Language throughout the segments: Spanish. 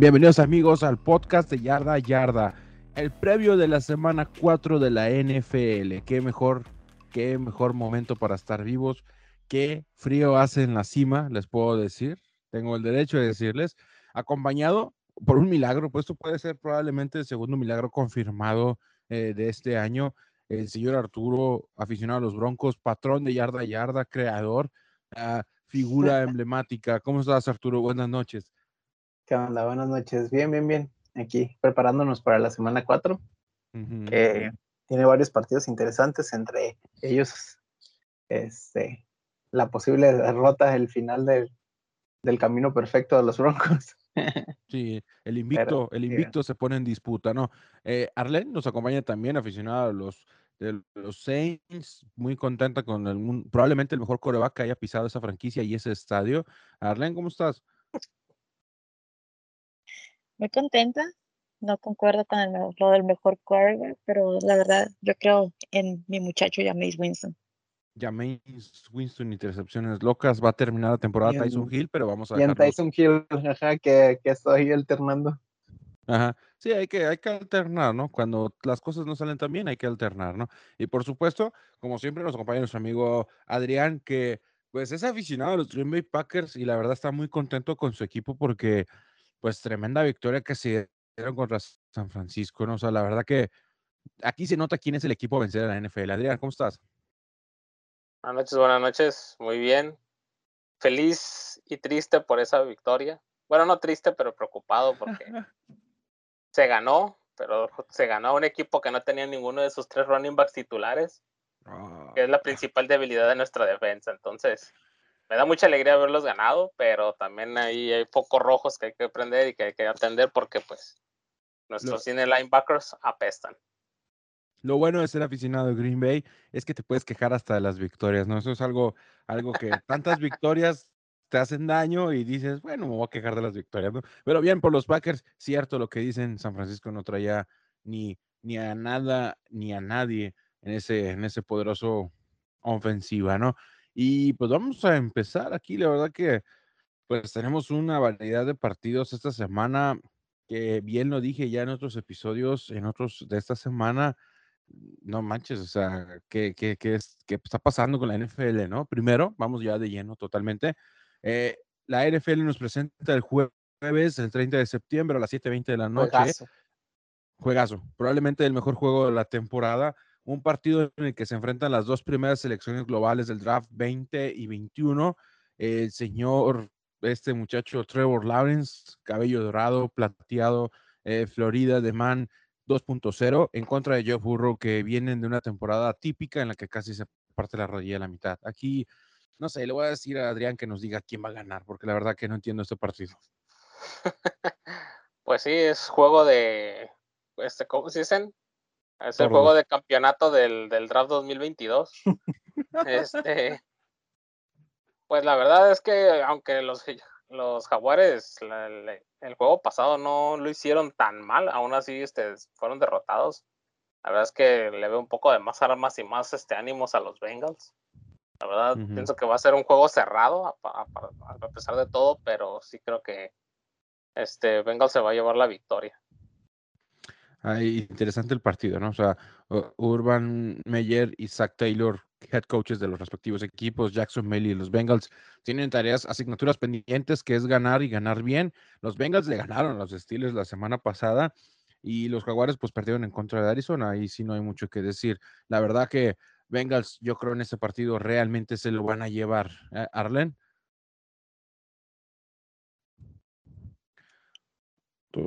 Bienvenidos amigos al podcast de Yarda Yarda, el previo de la semana 4 de la NFL. Qué mejor, qué mejor momento para estar vivos. Qué frío hace en la cima, les puedo decir. Tengo el derecho de decirles, acompañado por un milagro, pues esto puede ser probablemente el segundo milagro confirmado eh, de este año. El señor Arturo, aficionado a los Broncos, patrón de Yarda Yarda, creador, uh, figura emblemática. ¿Cómo estás, Arturo? Buenas noches. ¿Qué onda? Buenas noches. Bien, bien, bien. Aquí preparándonos para la semana 4, que tiene varios partidos interesantes, entre ellos este, la posible derrota, el final del, del camino perfecto de los Broncos. Sí, el invicto, el invicto se pone en disputa, ¿no? Eh, Arlen nos acompaña también, aficionado a los, de los Saints, muy contenta con el, probablemente el mejor coreback que haya pisado esa franquicia y ese estadio. Arlen, ¿cómo estás? Muy contenta. No concuerdo con el, lo del mejor quarterback, pero la verdad, yo creo en mi muchacho Jameis Winston. Jameis Winston, intercepciones locas. Va a terminar la temporada Tyson Hill, pero vamos a ver. Tyson Hill, ajá, que, que estoy alternando. Ajá. Sí, hay que, hay que alternar, ¿no? Cuando las cosas no salen tan bien, hay que alternar, ¿no? Y por supuesto, como siempre, nos acompaña nuestro amigo Adrián, que pues es aficionado a los Green Bay Packers y la verdad está muy contento con su equipo porque pues tremenda victoria que se dieron contra San Francisco, ¿no? O sea, la verdad que aquí se nota quién es el equipo a vencer a la NFL. Adrián, ¿cómo estás? Buenas noches, buenas noches, muy bien. Feliz y triste por esa victoria. Bueno, no triste, pero preocupado porque se ganó, pero se ganó un equipo que no tenía ninguno de sus tres running backs titulares, que es la ah. principal debilidad de nuestra defensa. Entonces, me da mucha alegría haberlos ganado, pero también ahí hay focos rojos que hay que aprender y que hay que atender porque pues nuestros cine linebackers apestan. Lo bueno de ser aficionado de Green Bay es que te puedes quejar hasta de las victorias, ¿no? Eso es algo, algo que tantas victorias te hacen daño y dices, bueno, me voy a quejar de las victorias, ¿no? Pero bien, por los Packers, cierto lo que dicen, San Francisco no traía ni, ni a nada ni a nadie en ese, en ese poderoso ofensiva, ¿no? Y pues vamos a empezar aquí. La verdad que pues tenemos una variedad de partidos esta semana que bien lo dije ya en otros episodios, en otros de esta semana. No manches, o sea, ¿qué, qué, qué, es, qué está pasando con la NFL, no? Primero, vamos ya de lleno totalmente. Eh, la NFL nos presenta el jueves, el 30 de septiembre a las 7:20 de la noche. Juegazo. Juegazo. Probablemente el mejor juego de la temporada un partido en el que se enfrentan las dos primeras selecciones globales del draft 20 y 21. El señor, este muchacho Trevor Lawrence, cabello dorado, plateado, eh, Florida de Man 2.0, en contra de Joe Burrow, que vienen de una temporada típica en la que casi se parte la rodilla a la mitad. Aquí, no sé, le voy a decir a Adrián que nos diga quién va a ganar, porque la verdad que no entiendo este partido. Pues sí, es juego de, este, ¿cómo se dicen? Es el juego de campeonato del, del draft 2022. este, pues la verdad es que aunque los, los jaguares el juego pasado no lo hicieron tan mal, aún así este, fueron derrotados. La verdad es que le veo un poco de más armas y más este, ánimos a los Bengals. La verdad, pienso que va a ser un juego cerrado a, a, pesar de todo, pero sí creo que este Bengals se va a llevar la victoria. Ahí, interesante el partido, ¿no? O sea, Urban Meyer y Zach Taylor, head coaches de los respectivos equipos, Jackson Melly y los Bengals, tienen tareas, asignaturas pendientes, que es ganar y ganar bien. Los Bengals le ganaron a los Steelers la semana pasada y los Jaguares pues perdieron en contra de Arizona. Ahí sí no hay mucho que decir. La verdad que Bengals, yo creo en ese partido realmente se lo van a llevar. ¿eh, Arlen.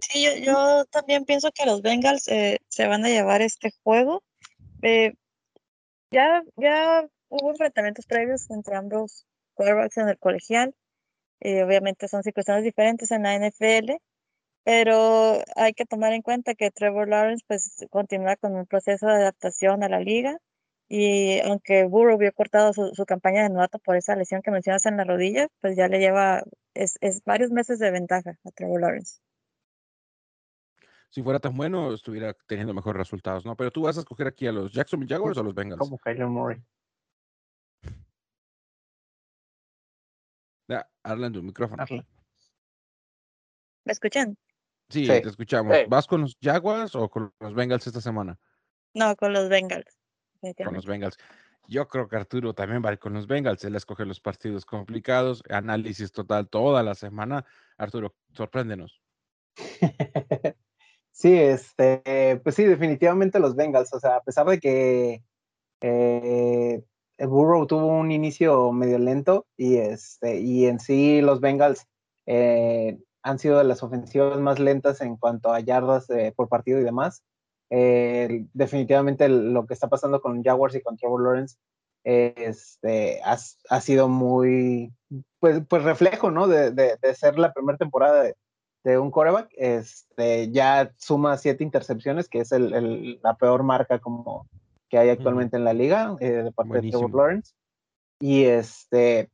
Sí, yo, también pienso que los Bengals eh, se van a llevar este juego. Eh, ya, ya hubo enfrentamientos previos entre ambos quarterbacks en el colegial. Eh, obviamente son circunstancias diferentes en la NFL, pero hay que tomar en cuenta que Trevor Lawrence pues continúa con un proceso de adaptación a la liga y aunque Burrow vio cortado su, su, campaña de novato por esa lesión que mencionas en la rodilla, pues ya le lleva es, es varios meses de ventaja a Trevor Lawrence si fuera tan bueno, estuviera teniendo mejores resultados, ¿no? Pero tú vas a escoger aquí a los Jacksonville Jaguars o a los Bengals. Como Kyler Murray. Arlen, tu micrófono. ¿Me escuchan? Sí, te escuchamos. ¿Vas con los Jaguars o con los Bengals esta semana? No, con los Bengals. Con los Bengals. Yo creo que Arturo también va a ir con los Bengals. Él escoge los partidos complicados, análisis total toda la semana. Arturo, sorpréndenos. sí, este, pues sí, definitivamente los Bengals. O sea, a pesar de que eh, Burrow tuvo un inicio medio lento y este, y en sí los Bengals eh, han sido de las ofensivas más lentas en cuanto a yardas eh, por partido y demás. Definitivamente lo que está pasando con Jaguars y con Trevor Lawrence este, ha, sido muy, pues, pues reflejo, ¿no? De, de, ser la primera temporada de, un quarterback. Este, ya suma siete intercepciones, que es el, la peor marca como que hay actualmente en la liga eh, de parte de Trevor Lawrence. Y este,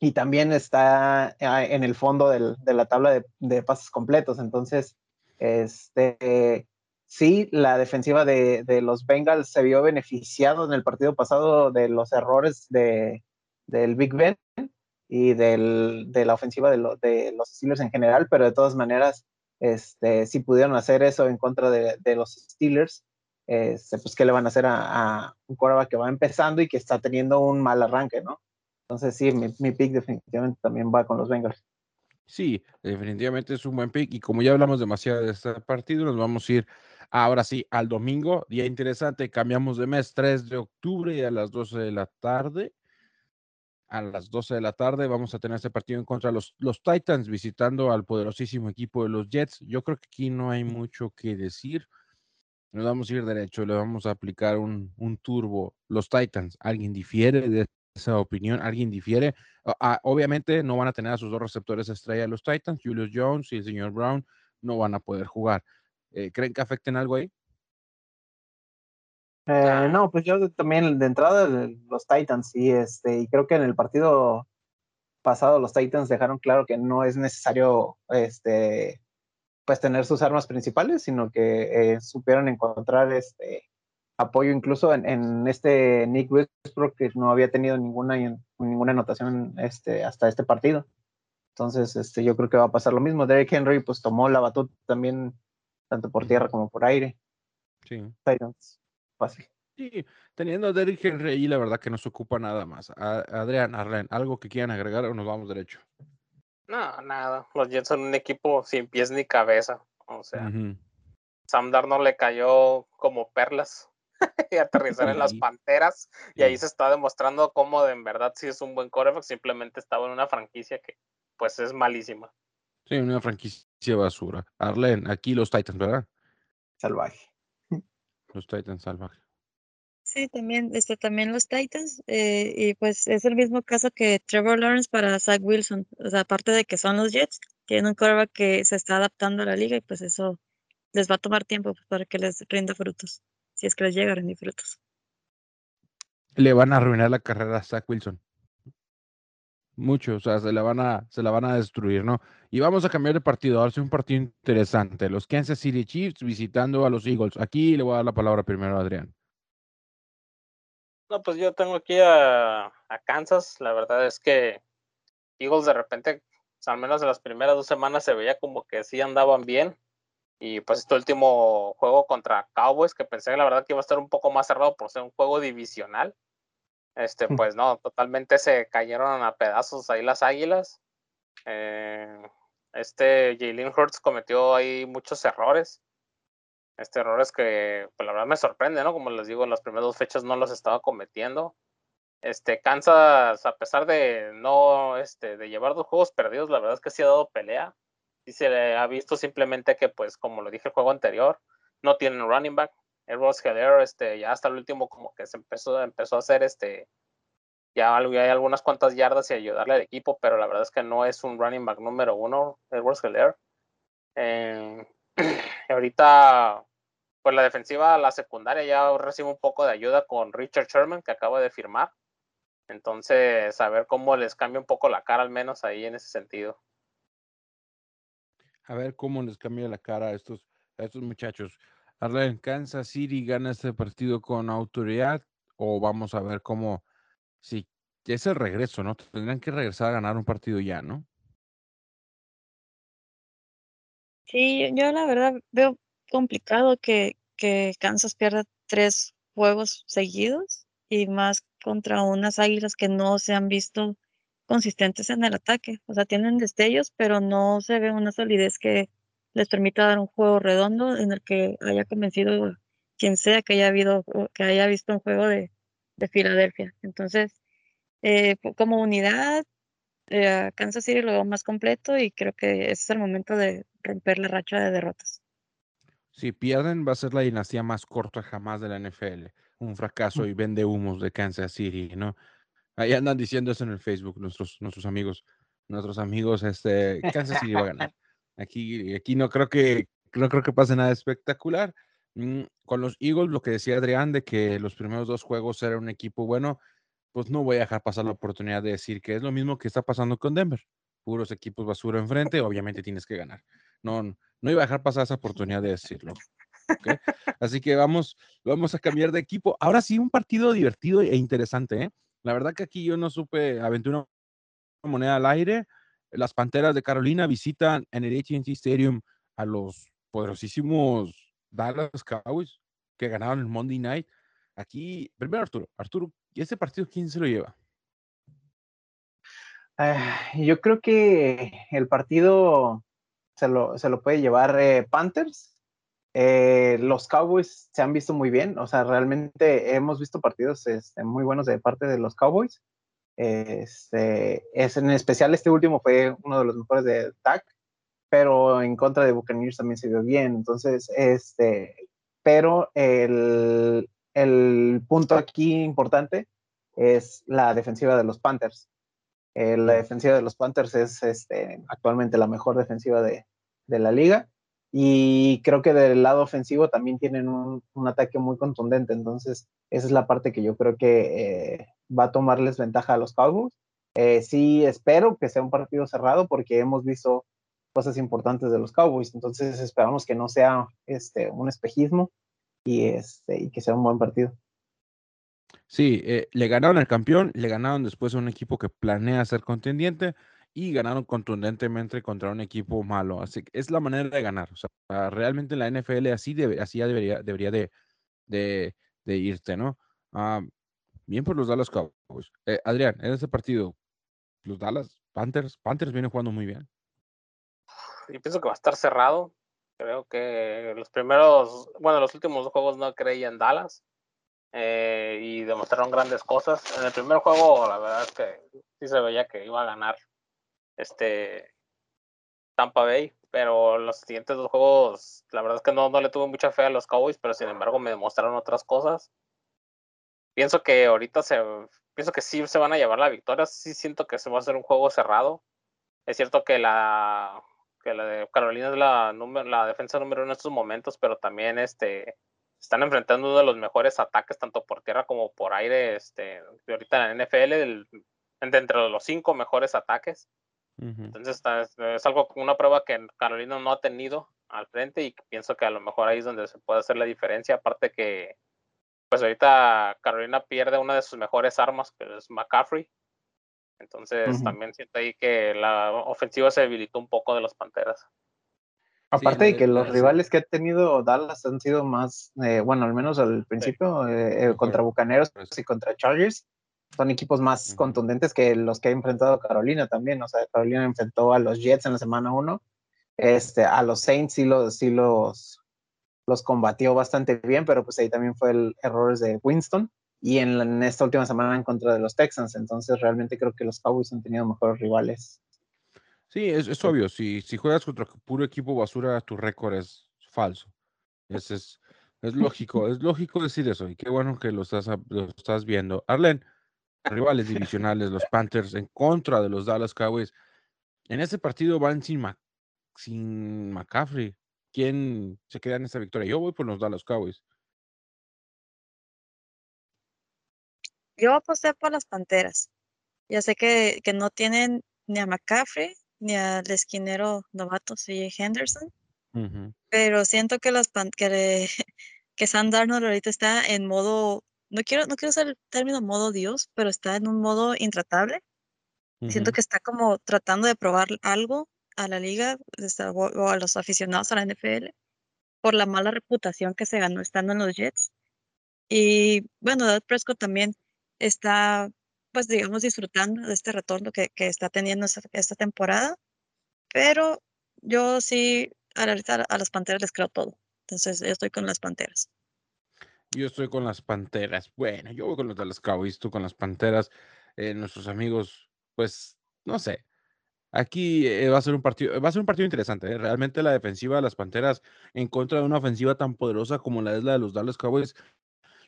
y también está ah, en el fondo de la tabla de, pases completos. Entonces, este, sí, la defensiva de, los Bengals se vio beneficiado en el partido pasado de los errores de, del Big Ben y de la ofensiva de, de, los Steelers en general, pero de todas maneras, este, si pudieron hacer eso en contra de, los Steelers, este, pues qué le van a hacer a, a un quarterback que va empezando y que está teniendo un mal arranque, ¿no? Entonces sí, mi, mi pick definitivamente también va con los Bengals. Sí, definitivamente es un buen pick y como ya hablamos demasiado de este partido, nos vamos a ir ahora sí al domingo, día interesante, cambiamos de mes 3 de octubre a las 12 de la tarde. A las 12 de la tarde vamos a tener este partido en contra de los, los Titans visitando al poderosísimo equipo de los Jets. Yo creo que aquí no hay mucho que decir. Nos vamos a ir derecho, le vamos a aplicar un, un turbo. Los Titans, ¿alguien difiere de esa opinión, alguien difiere. Ah, obviamente no van a tener a sus dos receptores estrella los Titans, Julius Jones y el señor Brown, no van a poder jugar. Eh, ¿Creen que afecten algo ahí? Eh, no, pues yo también de entrada los Titans y este y creo que en el partido pasado los Titans dejaron claro que no es necesario este pues tener sus armas principales, sino que eh, supieron encontrar este apoyo incluso en, este Nick Westbrook que no había tenido ninguna ninguna anotación este, hasta este partido. Entonces, este, yo creo que va a pasar lo mismo. Derek Henry pues tomó la batuta también tanto por tierra como por aire. Sí. Fácil. Sí, teniendo a Derek Henry ahí, la verdad que no se ocupa nada más. Adrián, Arlen, ¿algo que quieran agregar o nos vamos derecho? No, nada. Los Jets son un equipo sin pies ni cabeza. O sea, Sam Darnold le cayó como perlas y aterrizar en las Panteras. Y ahí se está demostrando cómo de en verdad sí es un buen coreback, simplemente estaba en una franquicia que pues es malísima. Sí, una franquicia basura. Arlen, aquí los Titans, ¿verdad? Salvaje. Los Titans salvaje. Sí, también, este, también los Titans, eh, y pues es el mismo caso que Trevor Lawrence para Zach Wilson. O sea, aparte de que son los Jets, tienen un coreback que se está adaptando a la liga y pues eso les va a tomar tiempo para que les rinda frutos si es que les llega a rendir frutos. Le van a arruinar la carrera a Zach Wilson. Mucho, o sea, se la van a, se la van a destruir, ¿no? Y vamos a cambiar de partido, ahora es un partido interesante. Los Kansas City Chiefs visitando a los Eagles. Aquí le voy a dar la palabra primero a Adrián. No, pues yo tengo aquí a, a Kansas. La verdad es que Eagles de repente, al menos en las primeras dos semanas, se veía como que sí andaban bien. Y pues este último juego contra Cowboys, que pensé la verdad que iba a estar un poco más cerrado por ser un juego divisional. Este, pues no, totalmente se cayeron a pedazos ahí las águilas. Eh, este Jalen Hurts cometió ahí muchos errores. Este errores que, pues la verdad me sorprende, ¿no? Como les digo, en las primeras dos fechas no los estaba cometiendo. Este, Kansas, a pesar de no, este, de llevar dos juegos perdidos, la verdad es que sí ha dado pelea se le ha visto simplemente que, pues, como lo dije el juego anterior, no tienen running back. El Ross Heller, este, ya hasta el último como que se empezó, empezó a hacer este, ya hay algunas cuantas yardas y ayudarle al equipo, pero la verdad es que no es un running back número uno, el Ross Heller. Eh, ahorita, pues la defensiva, la secundaria ya recibe un poco de ayuda con Richard Sherman, que acaba de firmar. Entonces, a ver cómo les cambia un poco la cara, al menos ahí en ese sentido a ver cómo les cambia la cara a estos, a estos muchachos. ¿Kansas City gana este partido con autoridad o vamos a ver cómo, si es el regreso, ¿no? Tendrían que regresar a ganar un partido ya, ¿no? Sí, yo la verdad veo complicado que, que Kansas pierda tres juegos seguidos y más contra unas águilas que no se han visto consistentes en el ataque. O sea, tienen destellos, pero no se ve una solidez que les permita dar un juego redondo en el que haya convencido quien sea que haya habido que haya visto un juego de, de Filadelfia. Entonces, eh, como unidad, eh, Kansas City lo veo más completo y creo que ese es el momento de romper la racha de derrotas. Si pierden, va a ser la dinastía más corta jamás de la NFL. Un fracaso y vende humos de Kansas City, ¿no? Ahí andan diciendo eso en el Facebook, nuestros, nuestros amigos, nuestros amigos, este, Kansas City va a ganar. Aquí, aquí no creo que, no creo que pase nada espectacular. Mm, con los Eagles, lo que decía Adrián de que los primeros dos juegos era un equipo bueno, pues no voy a dejar pasar la oportunidad de decir que es lo mismo que está pasando con Denver. Puros equipos basura enfrente, obviamente tienes que ganar. No, no iba a dejar pasar esa oportunidad de decirlo. Así que vamos, vamos a cambiar de equipo. Ahora sí, un partido divertido e interesante. ¿eh? La verdad que aquí yo no supe aventura una moneda al aire. Las Panteras de Carolina visitan en el AT&T Stadium a los poderosísimos Dallas Cowboys que ganaron el Monday Night. Aquí, primero Arturo, Arturo, ¿y este partido quién se lo lleva? Ah, yo creo que el partido se lo, se lo puede llevar eh, Panthers. Eh, los Cowboys se han visto muy bien, o sea, realmente hemos visto partidos este, muy buenos de parte de los Cowboys. Este, es, en especial este último fue uno de los mejores de TAC, pero en contra de Buccaneers también se vio bien. Entonces, este, pero el, el punto aquí importante es la defensiva de los Panthers. Eh, la defensiva de los Panthers es este, actualmente la mejor defensiva de, de, la liga. Y creo que del lado ofensivo también tienen un, un, ataque muy contundente. Entonces, esa es la parte que yo creo que eh, va a tomarles ventaja a los Cowboys. Eh, sí, espero que sea un partido cerrado porque hemos visto cosas importantes de los Cowboys. Entonces, esperamos que no sea este, un espejismo y, este, y que sea un buen partido. Sí, eh, le ganaron al campeón, le ganaron después a un equipo que planea ser contendiente y ganaron contundentemente contra un equipo malo. Así que es la manera de ganar. O sea, realmente la NFL así, así debería, debería de, de, de irte, ¿no? Ah, bien por los Dallas Cowboys. Eh, Adrián, en este partido, los Dallas Panthers, Panthers vienen jugando muy bien. Yo pienso que va a estar cerrado. Creo que los primeros, bueno, los últimos juegos no creía en Dallas. Eh, y demostraron grandes cosas. En el primer juego, la verdad es que sí se veía que iba a ganar este Tampa Bay, pero los siguientes dos juegos, la verdad es que no, no le tuve mucha fe a los Cowboys, pero sin embargo me demostraron otras cosas. Pienso que ahorita se, pienso que sí se van a llevar la victoria, sí siento que se va a hacer un juego cerrado. Es cierto que la, que de Carolina es la, la defensa número uno en estos momentos, pero también este, están enfrentando uno de los mejores ataques, tanto por tierra como por aire, este, ahorita en la NFL, el, entre los cinco mejores ataques. Entonces es, algo, una prueba que Carolina no ha tenido al frente y pienso que a lo mejor ahí es donde se puede hacer la diferencia. Aparte que, pues ahorita Carolina pierde una de sus mejores armas, que es McCaffrey. Entonces también siento ahí que la ofensiva se debilitó un poco de los Panteras. Aparte de que los rivales que ha tenido Dallas han sido más, eh, bueno, al menos al principio, eh, eh, contra Bucaneros y contra Chargers, son equipos más contundentes que los que ha enfrentado Carolina también. O sea, Carolina enfrentó a los Jets en la semana 1, este, a los Saints sí los, sí los, los combatió bastante bien, pero pues ahí también fue el errores de Winston. Y en, en esta última semana en contra de los Texans. Entonces, realmente creo que los Cowboys han tenido mejores rivales Sí, es, es obvio. Si, si juegas contra puro equipo basura, tu récord es falso. Es, es, es lógico, es lógico decir eso. Y qué bueno que lo estás, lo estás viendo. Arlen, rivales divisionales, los Panthers en contra de los Dallas Cowboys. En ese partido van sin, sin McCaffrey. ¿Quién se queda en esta victoria? Yo voy por los Dallas Cowboys. Yo aposté por las Panteras. Ya sé que, que no tienen ni a McCaffrey ni al esquinero novato C.J. Henderson. Pero siento que las que, que Sam Darnold ahorita está en modo, no quiero, no quiero usar el término modo Dios, pero está en un modo intratable. Siento que está como tratando de probar algo a la liga o a los aficionados a la NFL por la mala reputación que se ganó estando en los Jets. Y bueno, Dad Prescott también está, pues digamos, disfrutando de este retorno que, que está teniendo esta, temporada. Pero yo sí, a, a las Panteras les creo todo. Entonces, yo estoy con las Panteras. Yo estoy con las Panteras. Bueno, yo voy con los de los Cowboys, tú con las Panteras. Eh, nuestros amigos, pues, no sé. Aquí eh, va a ser un partido, va a ser un partido interesante. ¿eh? Realmente la defensiva de las Panteras en contra de una ofensiva tan poderosa como la es la de los Dallas Cowboys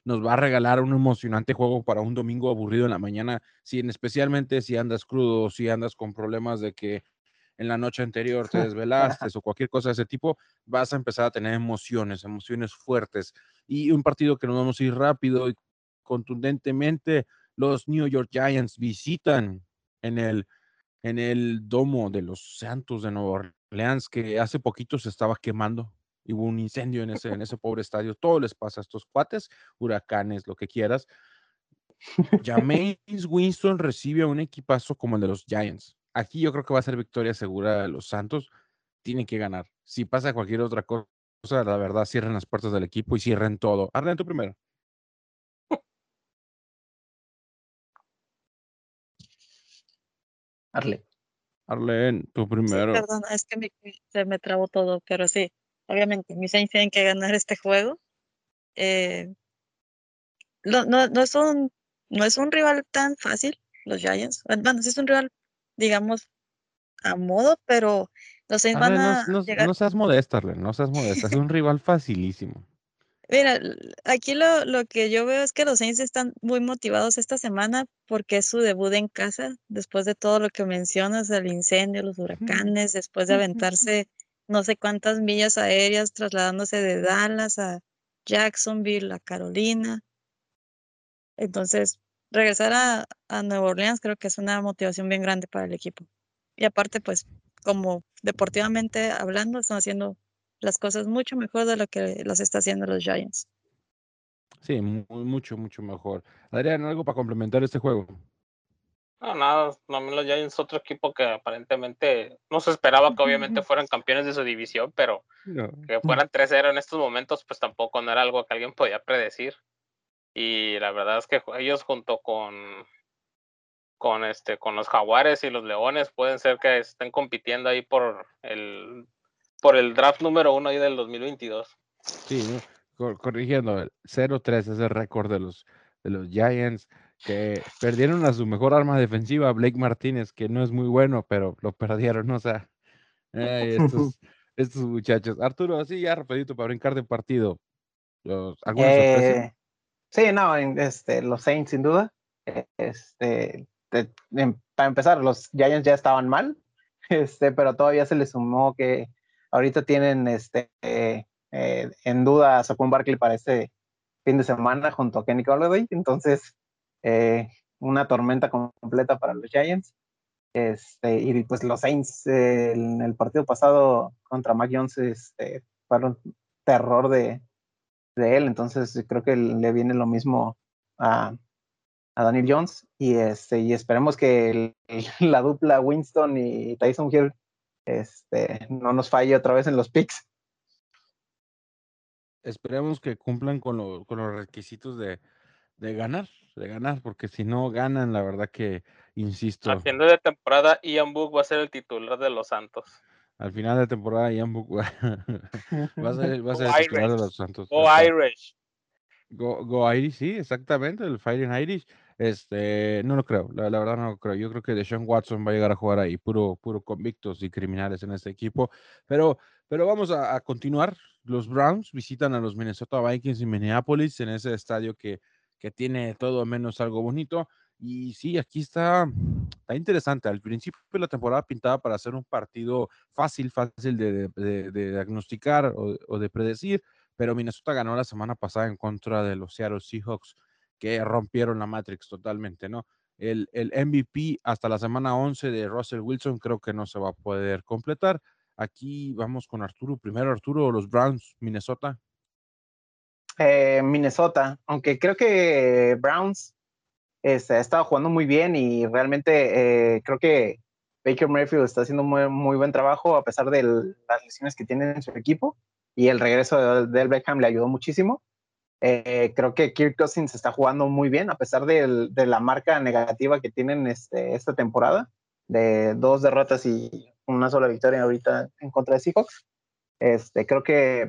nos va a regalar un emocionante juego para un domingo aburrido en la mañana, si especialmente si andas crudo, si andas con problemas de que en la noche anterior te desvelaste o cualquier cosa de ese tipo, vas a empezar a tener emociones, emociones fuertes y un partido que nos vamos a ir rápido y contundentemente. Los New York Giants visitan en el, en el domo de los Santos de Nueva Orleans, que hace poquito se estaba quemando hubo un incendio en ese, en ese pobre estadio. Todo les pasa a estos cuates, huracanes, lo que quieras. James Winston recibe a un equipazo como el de los Giants. Aquí yo creo que va a ser victoria segura de los Santos. Tienen que ganar. Si pasa cualquier otra cosa, la verdad, cierren las puertas del equipo y cierren todo. Arlen, tú primero. Arlen. Arlen, tú primero. perdón, es que me, se me trabó todo, pero sí obviamente mis Saints tienen que ganar este juego. Eh, no, no, no, es un, no es un rival tan fácil, los Giants. Bueno, sí es un rival, digamos, a modo, pero los Saints van a. No, no seas modesta, no seas modesta, es un rival facilísimo. Mira, aquí lo, lo, que yo veo es que los Saints están muy motivados esta semana porque es su debut en casa, después de todo lo que mencionas, el incendio, los huracanes, después de aventarse no sé cuántas millas aéreas trasladándose de Dallas a Jacksonville, a Carolina. Entonces, regresar a, a Nueva Orleans creo que es una motivación bien grande para el equipo. Y aparte, pues, como deportivamente hablando, están haciendo las cosas mucho mejor de lo que las está haciendo los Giants. Sí, mucho, mucho mejor. Adrián, ¿algo para complementar este juego? No, nada, no, los Giants otro equipo que aparentemente no se esperaba que obviamente fueran campeones de su división, pero que fueran 3-0 en estos momentos, pues tampoco no era algo que alguien podía predecir. Y la verdad es que ellos junto con con este con los Jaguares y los Leones pueden ser que estén compitiendo ahí por el por el draft número uno ahí del 2022. Sí, corrigiendo, 0-3 es el récord de los de los Giants que perdieron a su mejor arma defensiva, Blake Martínez, que no es muy bueno, pero lo perdieron, o sea, estos, estos, muchachos. Arturo, así ya rapidito para brincar de partido. ¿Alguna sorpresa? Eh, sí, no, este, los Saints sin duda. Este, em, para empezar, los Giants ya estaban mal, este, pero todavía se les sumó que ahorita tienen este, eh, en duda a Saquon Barkley para este fin de semana junto a Kenny Golladay, entonces eh, una tormenta completa para los Giants. Este, y pues los Saints en el partido pasado contra Mac Jones este, fueron terror de, de, él, entonces creo que le viene lo mismo a, a Daniel Jones y, este, y esperemos que la dupla Winston y Tyson Hill este, no nos falle otra vez en los picks. Esperemos que cumplan con, con los requisitos de, de ganar, de ganar, porque si no ganan, la verdad que, insisto. Al final de temporada, Ian Book va a ser el titular de los Santos. Al final de temporada, Ian Book va, a ser, va a ser el titular de los Santos. Go Irish. Go, Go, Irish, sí, exactamente, el Fighting Irish. Este, no lo creo, la, verdad no lo creo. Yo creo que Deshaun Watson va a llegar a jugar ahí, puro, puro convictos y criminales en este equipo. Pero, pero vamos a, a continuar. Los Browns visitan a los Minnesota Vikings en Minneapolis, en ese estadio que que tiene todo menos algo bonito. Y sí, aquí está, está interesante. Al principio de la temporada pintaba para hacer un partido fácil, fácil de, diagnosticar o, de predecir, pero Minnesota ganó la semana pasada en contra de los Seattle Seahawks, que rompieron la Matrix totalmente, ¿no? El, el MVP hasta la semana 11 de Russell Wilson creo que no se va a poder completar. Aquí vamos con Arturo. Primero, Arturo, los Browns, Minnesota. Eh, Minnesota, aunque creo que Browns este, ha estado jugando muy bien y realmente eh, creo que Baker Mayfield está haciendo muy, buen trabajo a pesar de las lesiones que tiene en su equipo y el regreso de Del Beckham le ayudó muchísimo. Eh, creo que Kirk Cousins está jugando muy bien a pesar de, de la marca negativa que tienen este, esta temporada de dos derrotas y una sola victoria ahorita en contra de Seahawks. Este, creo que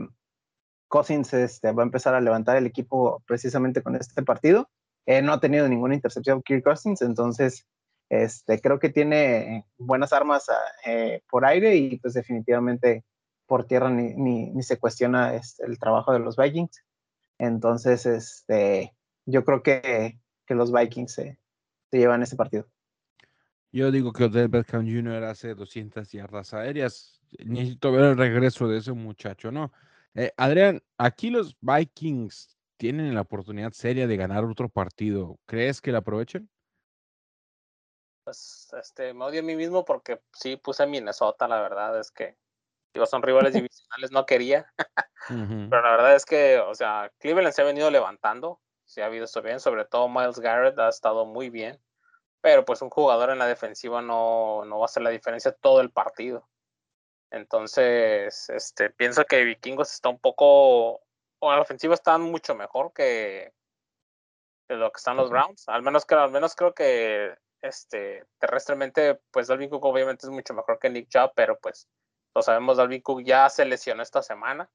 Cousins este, va a empezar a levantar el equipo precisamente con este partido. Eh, no ha tenido ninguna intercepción Kirk Cousins, entonces este, creo que tiene buenas armas eh, por aire y pues definitivamente por tierra ni, ni, se cuestiona este, el trabajo de los Vikings. Entonces, este, yo creo que, que los Vikings se, se llevan ese partido. Yo digo que Odell Beckham Jr. hace 200 yardas aéreas. Necesito ver el regreso de ese muchacho, ¿no? Eh, Adrián, aquí los Vikings tienen la oportunidad seria de ganar otro partido. ¿Crees que la aprovechen? Pues este, me odio a mí mismo porque sí puse Minnesota, la verdad es que digo, son rivales divisionales, no quería. Pero la verdad es que, o sea, Cleveland se ha venido levantando, se ha visto bien, sobre todo Miles Garrett ha estado muy bien pero pues un jugador en la defensiva no, no va a hacer la diferencia todo el partido. Entonces, este, pienso que Vikingos está un poco, o la ofensiva está mucho mejor que, lo que están los Browns. Al menos, que, al menos creo que este, terrestremente, pues Dalvin Cook obviamente es mucho mejor que Nick Chubb, pero pues lo sabemos, Dalvin Cook ya se lesionó esta semana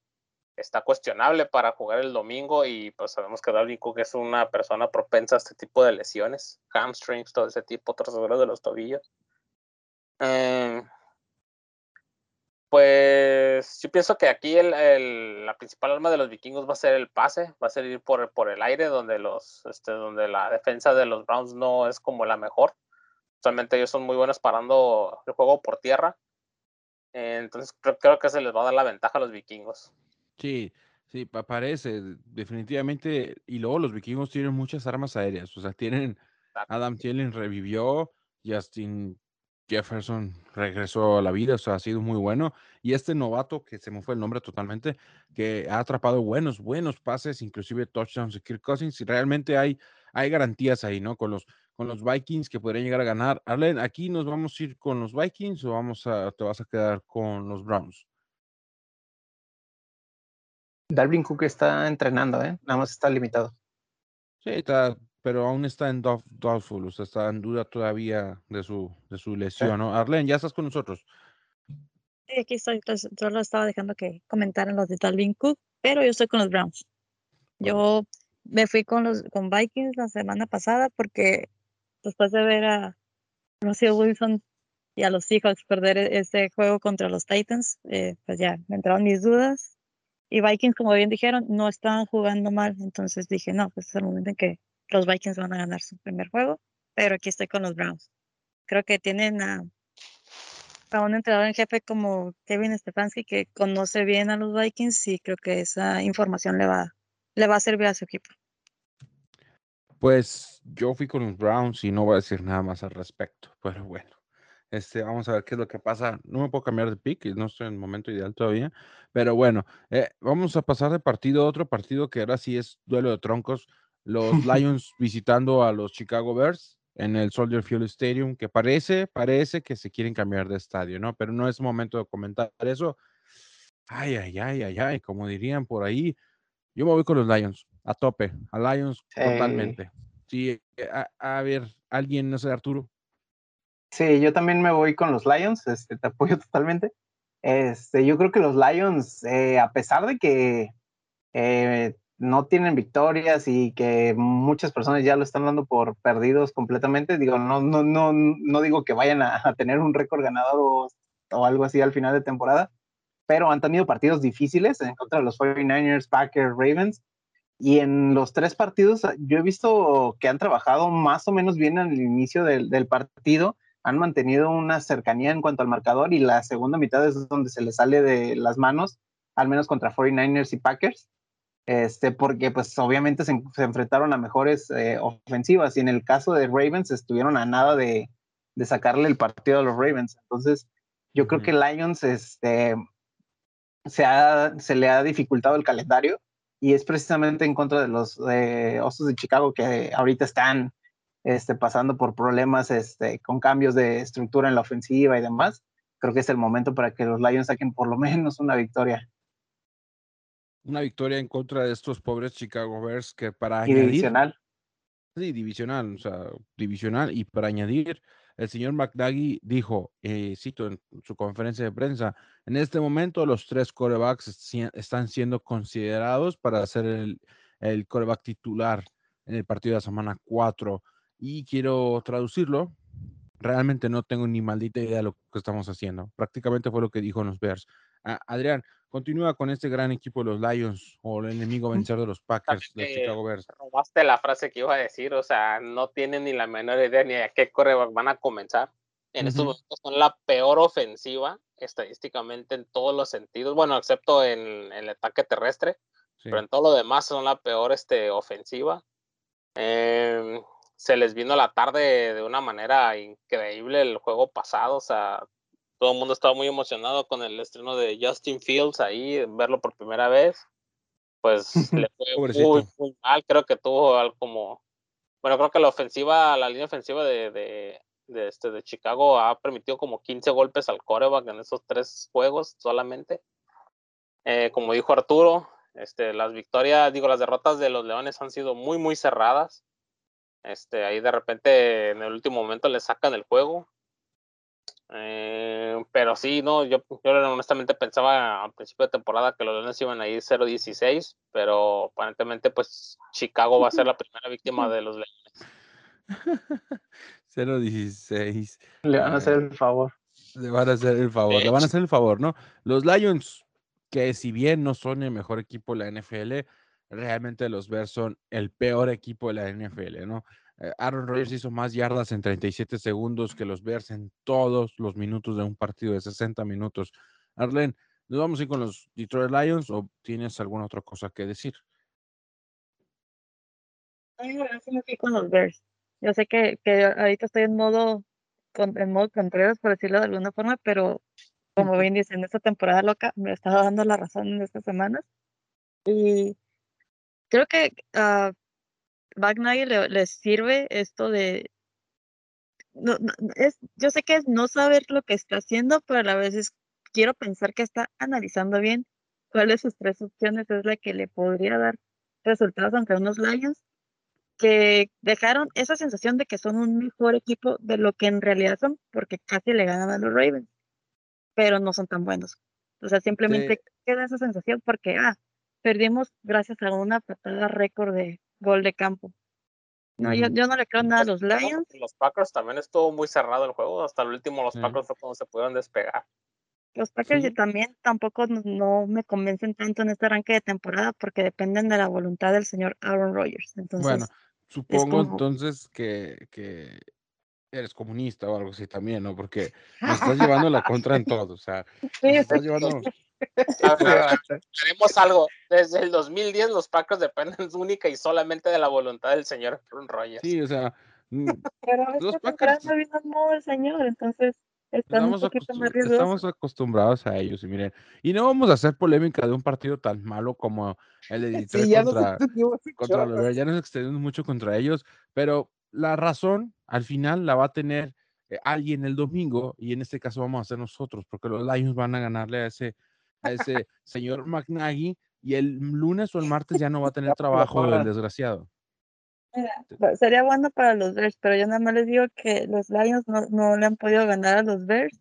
está cuestionable para jugar el domingo y pues sabemos que Dalvin Cook es una persona propensa a este tipo de lesiones, hamstrings, todo ese tipo, otros de los tobillos. Em, pues yo pienso que aquí el, la principal arma de los vikingos va a ser el pase, va a ser ir por, por el aire, donde, los, este, donde la defensa de los Browns no es como la mejor. Solamente ellos son muy buenos parando el juego por tierra. entonces creo, creo que se les va a dar la ventaja a los vikingos. Sí, sí, parece, definitivamente. Y luego los vikingos tienen muchas armas aéreas. O sea, tienen. Adam Thielen revivió, Justin Jefferson regresó a la vida, o sea, ha sido muy bueno. Y este novato, que se me fue el nombre totalmente, que ha atrapado buenos, buenos pases, inclusive touchdowns de Kirk Cousins. Y realmente hay, hay garantías ahí, ¿no? Con los, con los Vikings que podrían llegar a ganar. Arlen, ¿aquí nos vamos a ir con los Vikings o vamos a, te vas a quedar con los Browns? Dalvin Cook está entrenando, ¿eh? Nada más está limitado. Sí, está, pero aún está en doubtful, o sea, está en duda todavía de su, de su lesión, ¿no? Arlen, ya estás con nosotros. Sí, aquí estoy, solo estaba dejando que comentaran los de Dalvin Cook, pero yo estoy con los Browns. Yo me fui con los con Vikings la semana pasada porque después de ver a Russell Wilson y a los Seahawks perder e-, ese juego contra los Titans, eh, pues ya me entraron mis dudas y Vikings, como bien dijeron, no estaban jugando mal. Entonces dije, no, pues es el momento en que los Vikings van a ganar su primer juego. Pero aquí estoy con los Browns. Creo que tienen a, un entrenador en jefe como Kevin Stefanski que conoce bien a los Vikings y creo que esa información le va, le va a servir a su equipo. Pues yo fui con los Browns y no voy a decir nada más al respecto, pero bueno. Este, vamos a ver qué es lo que pasa. No me puedo cambiar de pick, no estoy en el momento ideal todavía. Pero bueno, eh, vamos a pasar de partido a otro partido que ahora sí es duelo de troncos. Los Lions visitando a los Chicago Bears en el Soldier Field Stadium, que parece, parece que se quieren cambiar de estadio, ¿no? Pero no es momento de comentar eso. Ay, ay, ay, ay, ay, como dirían por ahí. Yo me voy con los Lions, a tope, a Lions totalmente. Sí, a ver, alguien, no sé, Arturo. Sí, yo también me voy con los Lions, este, te apoyo totalmente. Este, yo creo que los Lions, eh, a pesar de que eh, no tienen victorias y que muchas personas ya lo están dando por perdidos completamente, digo, no, no, no, no digo que vayan a, tener un récord ganador o, algo así al final de temporada, pero han tenido partidos difíciles en contra de los 49ers, Packers, Ravens. Y en los tres partidos yo he visto que han trabajado más o menos bien al inicio del, del partido han mantenido una cercanía en cuanto al marcador y la segunda mitad es donde se les sale de las manos, al menos contra 49ers y Packers, este, porque pues obviamente se, enfrentaron a mejores eh, ofensivas y en el caso de Ravens estuvieron a nada de, sacarle el partido a los Ravens. Entonces, yo creo que Lions este, se, se le ha dificultado el calendario y es precisamente en contra de los Osos de Chicago que ahorita están este, pasando por problemas este, con cambios de estructura en la ofensiva y demás, creo que es el momento para que los Lions saquen por lo menos una victoria. Una victoria en contra de estos pobres Chicago Bears que para y divisional. Sí, divisional, o sea, divisional. Y para añadir, el señor McNaghy dijo, eh, cito en su conferencia de prensa, en este momento los tres corebacks están siendo considerados para ser el, el coreback titular en el partido de la semana 4. Y quiero traducirlo. Realmente no tengo ni maldita idea de lo que estamos haciendo. Prácticamente fue lo que dijo en los Bears. Ah, Adrián, continúa con este gran equipo de los Lions o el enemigo vencer de los Packers de Chicago Bears. Robaste la frase que iba a decir, o sea, no tienen ni la menor idea ni a qué coreback van a comenzar. En estos momentos son la peor ofensiva estadísticamente en todos los sentidos, bueno, excepto en, el ataque terrestre, pero en todo lo demás son la peor este, ofensiva. Em, se les vino la tarde de una manera increíble el juego pasado, o sea, todo el mundo estaba muy emocionado con el estreno de Justin Fields ahí, verlo por primera vez. Pues le fue muy, muy mal. Creo que tuvo algo como. Bueno, creo que la ofensiva, la línea ofensiva de, de, de, este, de Chicago ha permitido como 15 golpes al coreback en esos tres juegos solamente. Eh, como dijo Arturo, este, las victorias, digo, las derrotas de los Leones han sido muy, muy cerradas. Este, ahí de repente en el último momento le sacan el juego. Eh, pero sí, no, yo, yo honestamente pensaba a principio de temporada que los Leones iban a ir 0-16, pero aparentemente pues Chicago va a ser la primera víctima de los Leones. 0-16. Le van a hacer el favor. Le van a hacer el favor, le van a hacer el favor, ¿no? Los Lions, que si bien no son el mejor equipo de la NFL, realmente los Bears son el peor equipo de la NFL, ¿no? Eh, Aaron Rodgers hizo más yardas en 37 segundos que los Bears en todos los minutos de un partido de 60 minutos. Arlen, ¿nos vamos a ir con los Detroit Lions o tienes alguna otra cosa que decir? con los Bears. Yo sé que, que ahorita estoy en modo, en modo Contreras, por decirlo de alguna forma, pero como bien dicen, esta temporada loca me estado dando la razón en estas semanas. Y creo que uh, le, les sirve esto de... No, es, yo sé que es no saber lo que está haciendo, pero a la vez quiero pensar que está analizando bien cuáles sus tres opciones es la que le podría dar resultados ante unos Lions que dejaron esa sensación de que son un mejor equipo de lo que en realidad son, porque casi le ganan a los Ravens, pero no son tan buenos. O sea, simplemente queda esa sensación porque, ah, perdimos gracias a una patada récord de gol de campo. No, yo, yo, no le creo nada a los Lions. Los Packers también estuvo muy cerrado el juego. Hasta el último, los Packers fue cuando se pudieron despegar. Los Packers también tampoco no me convencen tanto en este arranque de temporada porque dependen de la voluntad del señor Aaron Rodgers. Entonces, bueno, supongo entonces que, que eres comunista o algo así también, ¿no? Porque me estás llevando la contra en todo. O sea, me estás llevando Haremos algo. Desde el 2010 los Packers dependen única y solamente de la voluntad del señor Rogers. Sí, o sea, pero los Packers vino modo el señor, entonces estamos, estamos acostumbrados a ellos y miren, y no vamos a hacer polémica de un partido tan malo como el de Detroit contra, contra los ya nos extendemos mucho contra ellos, pero la razón al final la va a tener eh, alguien el domingo y en este caso vamos a ser nosotros porque los Lions van a ganarle a ese a ese señor McNaghy y el lunes o el martes ya no va a tener trabajo el desgraciado. Sería bueno para los Bears, pero yo nada más les digo que los Lions no, no le han podido ganar a los Bears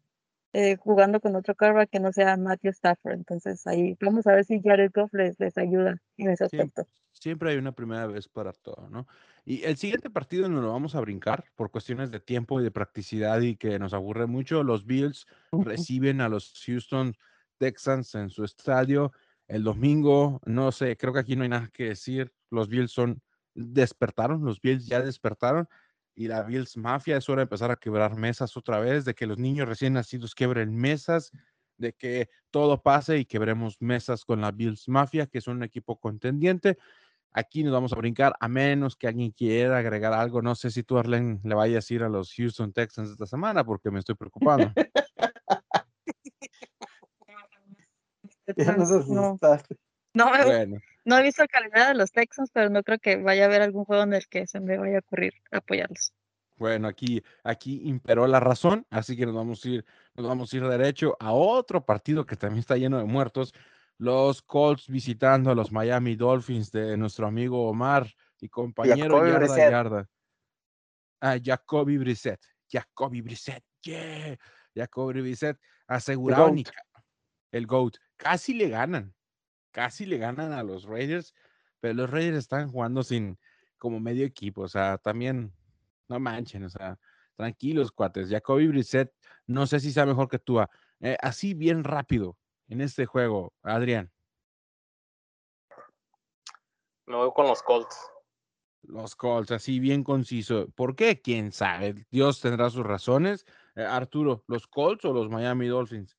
eh, jugando con otro quarterback que no sea Matthew Stafford. Entonces ahí vamos a ver si Jared Goff les, les ayuda en ese aspecto. Siempre, hay una primera vez para todo, ¿no? Y el siguiente partido nos lo vamos a brincar por cuestiones de tiempo y de practicidad y que nos aburre mucho. Los Bills reciben a los Houston Texans en su estadio el domingo. No sé, creo que aquí no hay nada que decir. Los Bills son, despertaron, los Bills ya despertaron y la Bills Mafia es hora de empezar a quebrar mesas otra vez, de que los niños recién nacidos quebren mesas, de que todo pase y quebremos mesas con la Bills Mafia, que son un equipo contendiente. Aquí nos vamos a brincar, a menos que alguien quiera agregar algo. No sé si tú, Arlen, le vayas a ir a los Houston Texans esta semana, porque me estoy preocupando. Ya nos asustaste. No, bueno, no he visto el calendario de los Texans, pero no creo que vaya a haber algún juego en el que se me vaya a ocurrir apoyarlos. Bueno, aquí, aquí imperó la razón, así que nos vamos a ir, nos vamos a ir derecho a otro partido que también está lleno de muertos. Los Colts visitando a los Miami Dolphins de nuestro amigo Omar y compañero Jacoby yarda Brissett. yarda. Ah, Jacoby Brissett. Jacoby Brissett. Yeah. Jacoby Brissett ca- el GOAT. Casi le ganan. Casi le ganan a los Raiders, pero los Raiders están jugando sin como medio equipo, o sea, también no manchen, o sea, tranquilos, cuates. Jacoby Brissett, no sé si sea mejor que tú. Eh, así bien rápido en este juego, Adrián. Me voy con los Colts. Los Colts, así bien conciso. ¿Por qué? ¿Quién sabe? Dios tendrá sus razones. Eh, Arturo, ¿los Colts o los Miami Dolphins?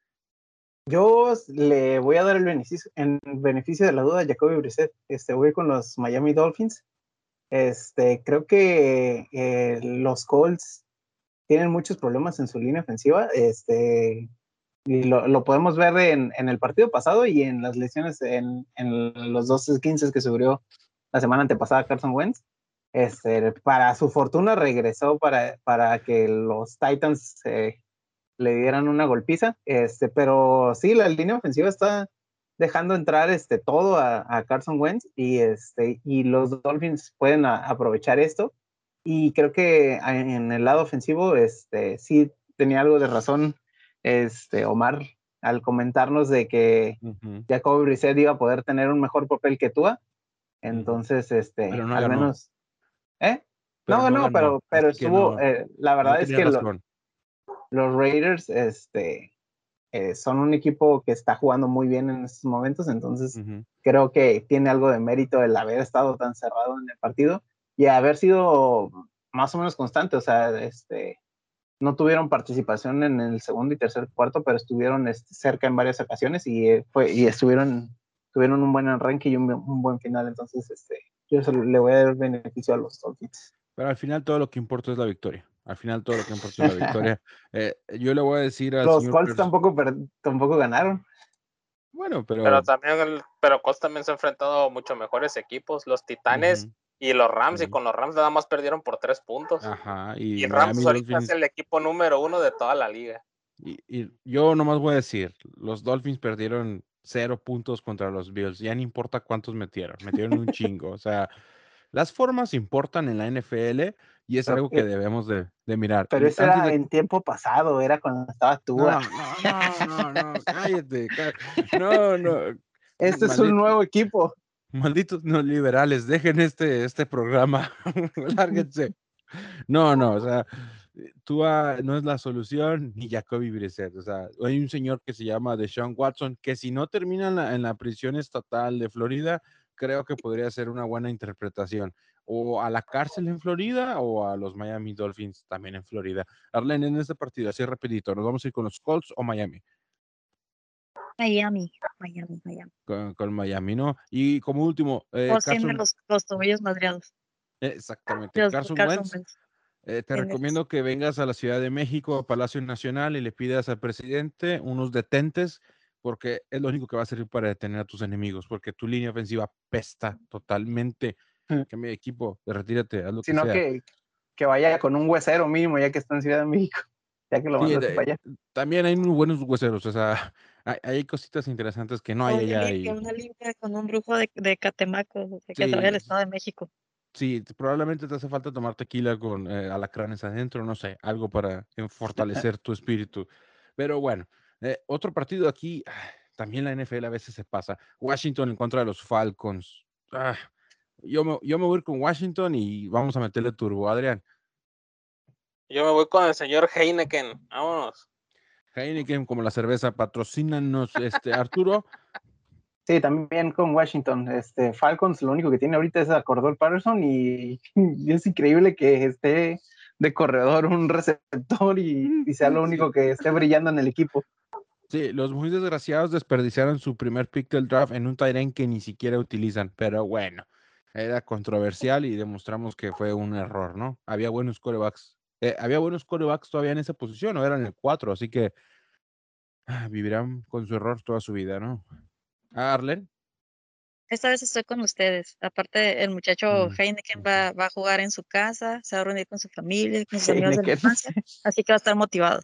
Yo le voy a dar el beneficio, en beneficio de la duda a Jacoby Brissett. Este, voy con los Miami Dolphins. Este, creo que eh, los Colts tienen muchos problemas en su línea ofensiva. Este, y lo, podemos ver en, el partido pasado y en las lesiones en, los dos 15 que subió la semana antepasada Carson Wentz. Este, para su fortuna regresó para, para que los Titans eh, le dieran una golpiza, este, pero sí, la línea ofensiva está dejando entrar este, todo a, a Carson Wentz y, este, y los Dolphins pueden a, aprovechar esto. Y creo que en el lado ofensivo este, sí tenía algo de razón este, Omar al comentarnos de que uh -huh. Jacoby Brissett iba a poder tener un mejor papel que Tua. Entonces, este, no al ganó. menos... ¿Eh? Pero no, no, pero, pero estuvo, no, eh, la verdad es que lo, los Raiders este, eh, son un equipo que está jugando muy bien en estos momentos, entonces uh -huh. creo que tiene algo de mérito el haber estado tan cerrado en el partido y haber sido más o menos constante, o sea, este, no tuvieron participación en el segundo y tercer cuarto, pero estuvieron este, cerca en varias ocasiones y, eh, fue, y estuvieron tuvieron un buen arranque y un, un buen final, entonces este, yo le voy a dar beneficio a los Dolphins. Pero al final todo lo que importa es la victoria. Al final todo lo que importa es la victoria. Eh, yo le voy a decir a los Colts tampoco, tampoco ganaron. Bueno, pero. Pero también, el, pero Colts también se ha enfrentado a mucho mejores equipos. Los Titanes uh -huh. y los Rams, uh -huh. y con los Rams nada más perdieron por tres puntos. Ajá. Y, y Rams ahorita Dolphins... es el equipo número uno de toda la liga. Y, y, yo nomás voy a decir: los Dolphins perdieron cero puntos contra los Bills. Ya no importa cuántos metieron. Metieron un chingo. O sea. Las formas importan en la NFL y es algo que debemos de, de mirar. Pero eso era de... en tiempo pasado, era cuando estaba tú. No, no, no, no, no, cállate. No, no. Este Maldito, es un nuevo equipo. Malditos neoliberales, dejen este, este programa. Lárguense. No, no, o sea, Tua no es la solución ni Jacoby Brissett. O sea, hay un señor que se llama Deshaun Watson que si no termina en la, en la prisión estatal de Florida, creo que podría ser una buena interpretación. O a la cárcel en Florida o a los Miami Dolphins también en Florida. Arlen, en este partido, así rapidito, ¿nos vamos a ir con los Colts o Miami? Miami, Miami, Miami. Con, con Miami, ¿no? Y como último... Eh, o Carson... los, los tobillos madreados. Exactamente. Los, Carson, Carson Wentz. Wentz. Eh, te recomiendo que vengas a la Ciudad de México, a Palacio Nacional, y le pidas al presidente unos detentes porque es lo único que va a servir para detener a tus enemigos, porque tu línea ofensiva pesta totalmente. Que mi equipo, retírate, haz lo Sino que sea. Que, que vaya con un huesero mínimo, ya que está en Ciudad de México, ya que lo sí, mandas para allá. También hay muy buenos hueseros, o sea, hay, hay cositas interesantes que no hay una allá. Limpia, y... Una limpia con un brujo de, de Catemaco, de que sí. vaya al Estado de México. Sí, probablemente te hace falta tomar tequila con eh, alacranes adentro, no sé, algo para fortalecer tu espíritu. Pero bueno, eh, otro partido aquí, también la NFL a veces se pasa. Washington en contra de los Falcons. Ah, yo, me, yo me voy a ir con Washington y vamos a meterle turbo, Adrián. Yo me voy con el señor Heineken. Vámonos. Heineken, como la cerveza, patrocínanos, este, Arturo. Sí, también con Washington. Este, Falcons lo único que tiene ahorita es a Cordell Patterson y, y, es increíble que esté de corredor un receptor y, y sea lo único que esté brillando en el equipo. Sí, los muy desgraciados desperdiciaron su primer pick del draft en un Tyrant que ni siquiera utilizan, pero bueno, era controversial y demostramos que fue un error, ¿no? Había buenos corebacks, eh, había buenos corebacks todavía en esa posición, o eran el 4, así que ah, vivirán con su error toda su vida, ¿no? Arlen. esta vez estoy con ustedes. Aparte, el muchacho mm, Heineken va, va, a jugar en su casa, se va a reunir con su familia, con sus amigos de la infancia, así que va a estar motivado.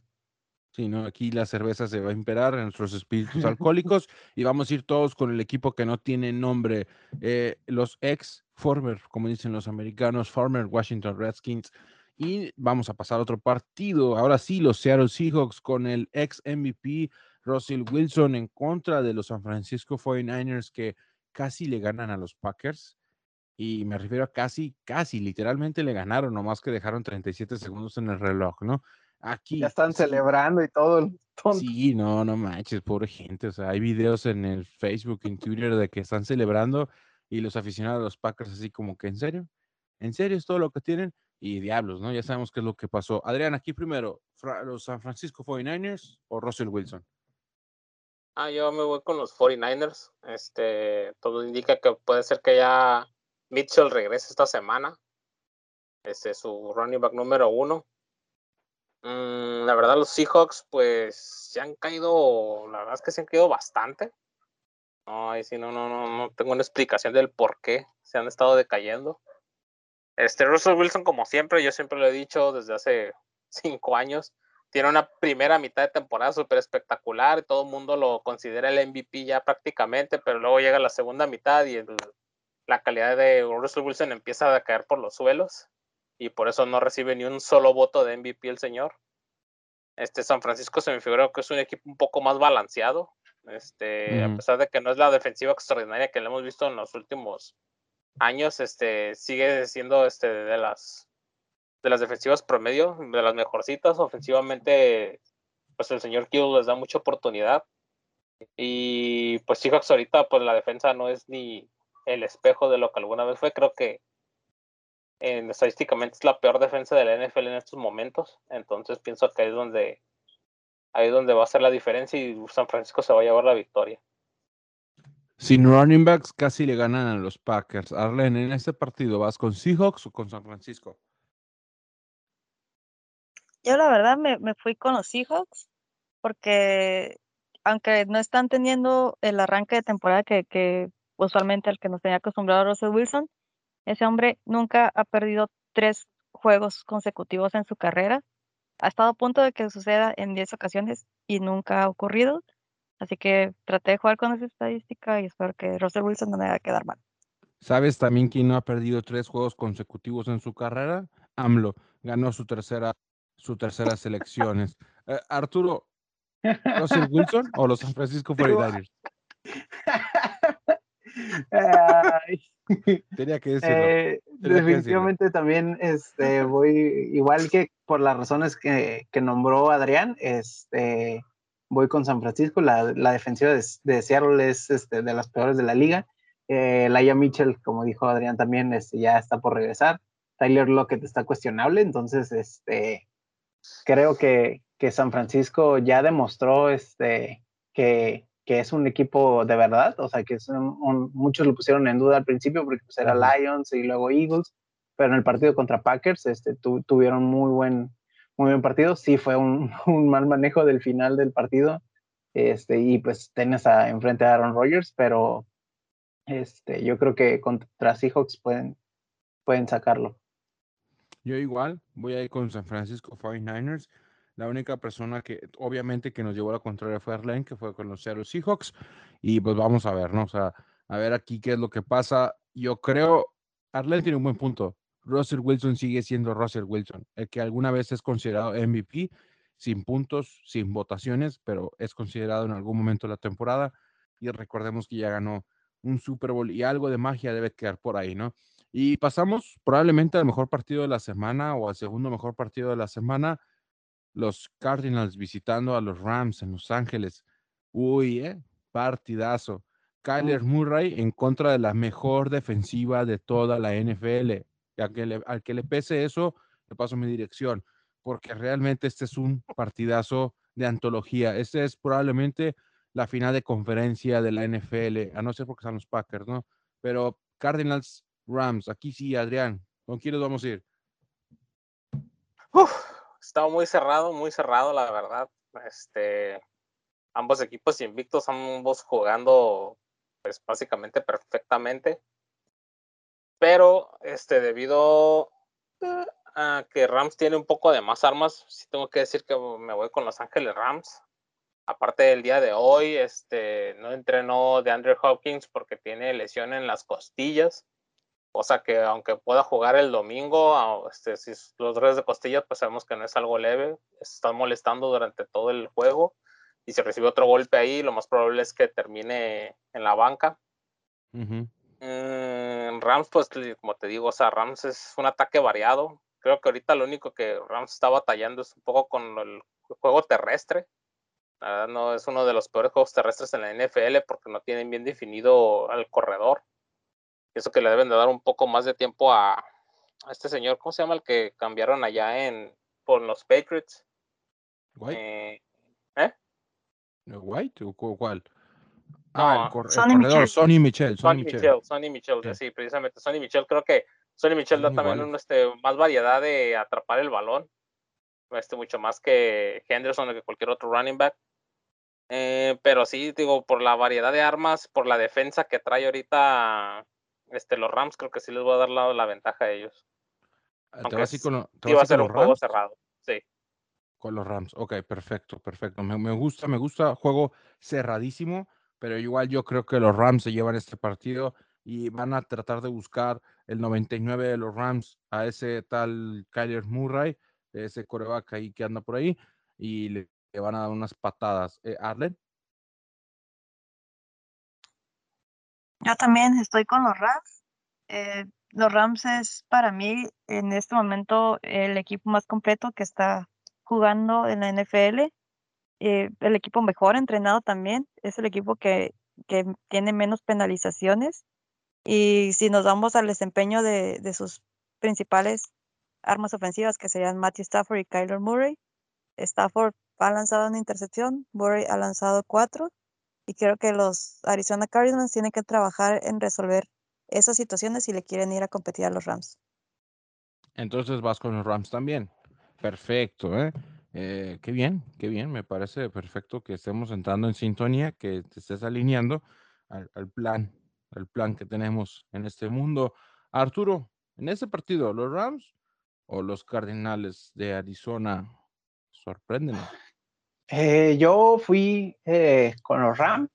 Sí, ¿no? Aquí la cerveza se va a imperar en nuestros espíritus alcohólicos y vamos a ir todos con el equipo que no tiene nombre. Eh, los ex former, como dicen los americanos, former Washington Redskins. Y vamos a pasar a otro partido. Ahora sí, los Seattle Seahawks con el ex MVP Russell Wilson en contra de los San Francisco 49ers que casi le ganan a los Packers. Y me refiero a casi, casi, literalmente le ganaron, nomás que dejaron 37 segundos en el reloj, ¿no? Aquí. Ya están celebrando y todo. Sí, no, no manches, pobre gente. O sea, hay videos en el Facebook, en Twitter de que están celebrando y los aficionados de los Packers así como que, ¿en serio? ¿En serio es todo lo que tienen? Y diablos, ¿no? Ya sabemos qué es lo que pasó. Adrián, aquí primero, ¿los San Francisco 49ers o Russell Wilson? Ah, yo me voy con los 49ers. Este, todo indica que puede ser que ya Mitchell regrese esta semana. Este, su running back número uno. Mm, la verdad, los Seahawks, pues, se han caído, la verdad es que se han caído bastante. Ahí sí, no, no, no, no tengo una explicación del por qué se han estado decayendo. Este, Russell Wilson, como siempre, yo siempre lo he dicho desde hace cinco años, tiene una primera mitad de temporada súper espectacular todo el mundo lo considera el MVP ya prácticamente, pero luego llega la segunda mitad y la calidad de Russell Wilson empieza a caer por los suelos y por eso no recibe ni un solo voto de MVP el señor. Este San Francisco se me figuró que es un equipo un poco más balanceado, este, a pesar de que no es la defensiva extraordinaria que le hemos visto en los últimos años, este, sigue siendo este, de las de las defensivas promedio, de las mejorcitas. Ofensivamente, pues el señor Kittle les da mucha oportunidad. Y pues Seahawks ahorita, pues la defensa no es ni el espejo de lo que alguna vez fue. Creo que en, estadísticamente es la peor defensa de la NFL en estos momentos. Entonces pienso que ahí es donde, ahí es donde va a ser la diferencia y San Francisco se va a llevar la victoria. Sin running backs casi le ganan a los Packers. Arlen, en este partido, ¿vas con Seahawks o con San Francisco? Yo la verdad me, me fui con los Seahawks porque aunque no están teniendo el arranque de temporada que, que usualmente al que nos tenía acostumbrado Russell Wilson, ese hombre nunca ha perdido tres juegos consecutivos en su carrera. Ha estado a punto de que suceda en 10 ocasiones y nunca ha ocurrido. Así que traté de jugar con esa estadística y espero que Russell Wilson no me vaya a quedar mal. ¿Sabes también quién no ha perdido tres juegos consecutivos en su carrera? AMLO ganó su tercera su tercera selecciones. Eh, Arturo, ¿Russell Wilson o los San Francisco 49ers? Tenía que decirlo. Eh, definitivamente también este, voy, igual que por las razones que, que, nombró Adrián, este, voy con San Francisco. La, la defensiva de, de, Seattle es este, de las peores de la liga. Eh, Laia Mitchell, como dijo Adrián también, este, ya está por regresar. Tyler Lockett está cuestionable, entonces este, creo que, San Francisco ya demostró este, que, es un equipo de verdad, o sea, que muchos lo pusieron en duda al principio porque pues, era Lions y luego Eagles, pero en el partido contra Packers este, tuvieron muy buen, muy buen partido, sí fue un, mal manejo del final del partido, este, y pues tienes a, enfrente a Aaron Rodgers, pero este, yo creo que contra Seahawks pueden, pueden sacarlo. Yo igual voy a ir con San Francisco 49ers. La única persona que obviamente que nos llevó a la contraria fue Arlene, que fue con los Seattle Seahawks. Y pues vamos a ver, ¿no? O sea, a ver aquí qué es lo que pasa. Yo creo, Arlene tiene un buen punto. Russell Wilson sigue siendo Russell Wilson, el que alguna vez es considerado MVP, sin puntos, sin votaciones, pero es considerado en algún momento de la temporada. Y recordemos que ya ganó un Super Bowl y algo de magia debe quedar por ahí, ¿no? Y pasamos probablemente al mejor partido de la semana o al segundo mejor partido de la semana. Los Cardinals visitando a los Rams en Los Ángeles. Uy, ¿eh? Partidazo. Kyler Murray en contra de la mejor defensiva de toda la NFL. Y al que le, al que le pese eso, le paso mi dirección. Porque realmente este es un partidazo de antología. Este es probablemente la final de conferencia de la NFL, a no ser porque son los Packers, ¿no? Pero Cardinals Rams. Aquí sí, Adrián. ¿Con quiénes vamos a ir? Uf, estaba muy cerrado, muy cerrado, la verdad. Este, ambos equipos invictos, ambos jugando pues básicamente perfectamente. Pero este, debido a que Rams tiene un poco de más armas, sí tengo que decir que me voy con Los Ángeles Rams. Aparte del día de hoy, este, no entrenó de Andrew Hopkins porque tiene lesión en las costillas. Cosa que aunque pueda jugar el domingo, este, si los redes de costillas, pues sabemos que no es algo leve. Está molestando durante todo el juego. Y si recibe otro golpe ahí, lo más probable es que termine en la banca. Mm, Rams, pues como te digo, o sea, Rams es un ataque variado. Creo que ahorita lo único que Rams está batallando es un poco con el juego terrestre. no es uno de los peores juegos terrestres en la NFL porque no tienen bien definido al corredor. Eso que le deben de dar un poco más de tiempo a, este señor, ¿cómo se llama el que cambiaron allá en por los Patriots? White. Eh, ¿eh? ¿White o cuál? Ah, el, corredor, Sonny Michel. Sonny, Michel, Sonny Michel, sí. precisamente. Sonny Michel, creo que Sonny Michel da también este, más variedad de atrapar el balón. Este, mucho más que Henderson o que cualquier otro running back. Eh, pero sí, digo, por la variedad de armas, por la defensa que trae ahorita este, los Rams creo que sí les voy a dar la, la ventaja a ellos. Ah, Aunque ¿Te vas con, a ser un juego cerrado, sí. Con los Rams, ok, perfecto, perfecto. Me, me, gusta, me gusta, juego cerradísimo, pero igual yo creo que los Rams se llevan este partido y van a tratar de buscar el 99 de los Rams a ese tal Kyler Murray, ese coreback ahí que anda por ahí, y le, van a dar unas patadas. Eh, Arlen. Yo también estoy con los Rams. Eh, los Rams es para mí en este momento el equipo más completo que está jugando en la NFL. Eh, el equipo mejor entrenado también. Es el equipo que, que, tiene menos penalizaciones. Y si nos vamos al desempeño de, de sus principales armas ofensivas, que serían Matthew Stafford y Kyler Murray, Stafford ha lanzado una intercepción, Murray ha lanzado cuatro y creo que los Arizona Cardinals tienen que trabajar en resolver esas situaciones si le quieren ir a competir a los Rams. Entonces vas con los Rams también. Perfecto, ¿eh? ¿eh? qué bien, qué bien. Me parece perfecto que estemos entrando en sintonía, que te estés alineando al, plan, al plan que tenemos en este mundo. Arturo, en ese partido, ¿los Rams o los Cardinales de Arizona sorprenden? Eh, yo fui eh, con los Rams.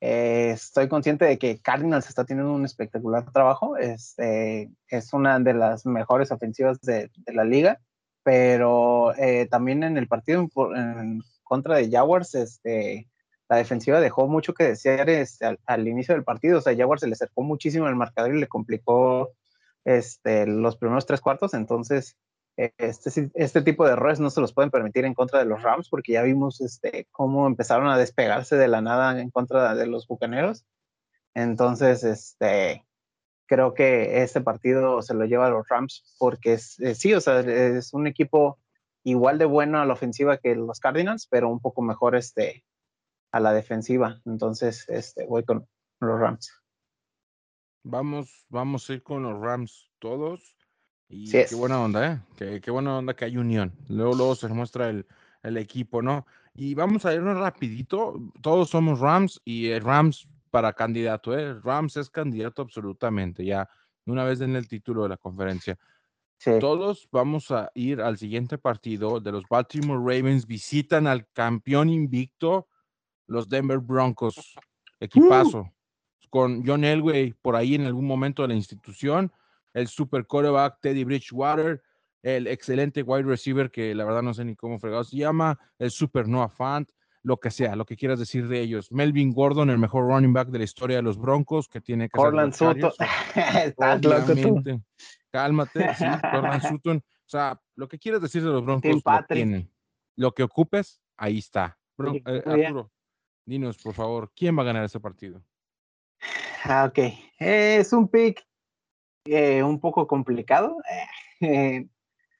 Eh, estoy consciente de que Cardinals está teniendo un espectacular trabajo. Este, es una de las mejores ofensivas de, la liga, pero también en el partido en, contra de Jaguars, este, la defensiva dejó mucho que desear este, al, inicio del partido. O sea, Jaguars se le acercó muchísimo al marcador y le complicó este, los primeros tres cuartos. Entonces, este, este tipo de errores no se los pueden permitir en contra de los Rams porque ya vimos este, cómo empezaron a despegarse de la nada en contra de los Bucaneros. Entonces, este, creo que este partido se lo lleva a los Rams porque es, eh, sí, o sea, es un equipo igual de bueno a la ofensiva que los Cardinals, pero un poco mejor este, a la defensiva. Entonces, este, voy con los Rams. Vamos, vamos a ir con los Rams todos. Y qué buena onda, ¿eh? Qué, qué, buena onda que hay unión. Luego, luego se muestra el, el, equipo, ¿no? Y vamos a irnos rapidito. Todos somos Rams y Rams para candidato, ¿eh? Rams es candidato absolutamente, ya una vez en el título de la conferencia. Todos vamos a ir al siguiente partido de los Baltimore Ravens. Visitan al campeón invicto, los Denver Broncos. ¡Uh! Equipazo. Con John Elway por ahí en algún momento de la institución el super quarterback Teddy Bridgewater, el excelente wide receiver que la verdad no sé ni cómo fregado se llama, el super Noah Fant, lo que sea, lo que quieras decir de ellos. Melvin Gordon, el mejor running back de la historia de los Broncos, que tiene que Corland Sutton. Cálmate, sí, Corland Sutton. O sea, lo que quieras decir de los Broncos lo tienen. Lo que ocupes, ahí está. Eh, Arturo, dinos, por favor, ¿quién va a ganar ese partido? Ah, ok. Es un pick eh, un poco complicado. Eh,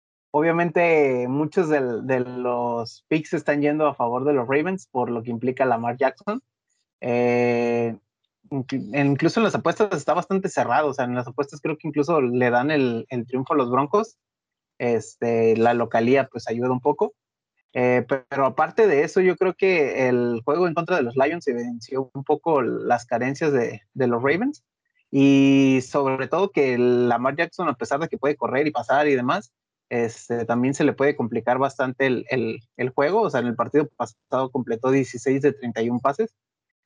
obviamente, muchos de, los picks están yendo a favor de los Ravens por lo que implica Lamar Jackson. Eh, incluso en las apuestas está bastante cerrado. O sea, en las apuestas creo que incluso le dan el, triunfo a los Broncos. Este, la localía pues ayuda un poco. Pero aparte de eso, yo creo que el juego en contra de los Lions evidenció un poco las carencias de los Ravens y sobre todo que Lamar Jackson, a pesar de que puede correr y pasar y demás, este, también se le puede complicar bastante el, el, el, juego. O sea, en el partido pasado completó 16 de 31 pases.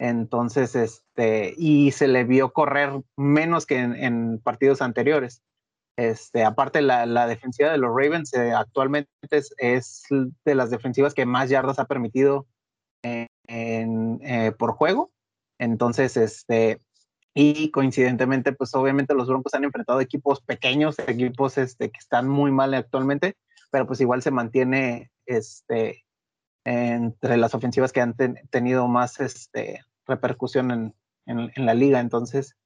Entonces, este, y se le vio correr menos que en, en partidos anteriores. Este, aparte, la, la, defensiva de los Ravens eh, actualmente es, es, de las defensivas que más yardas ha permitido en, en, eh, por juego. Entonces, este, y coincidentemente, pues obviamente los Broncos han enfrentado equipos pequeños, equipos este, que están muy mal actualmente, pero pues igual se mantiene este, entre las ofensivas que han ten, tenido más este, repercusión en, en, en, la liga. Entonces,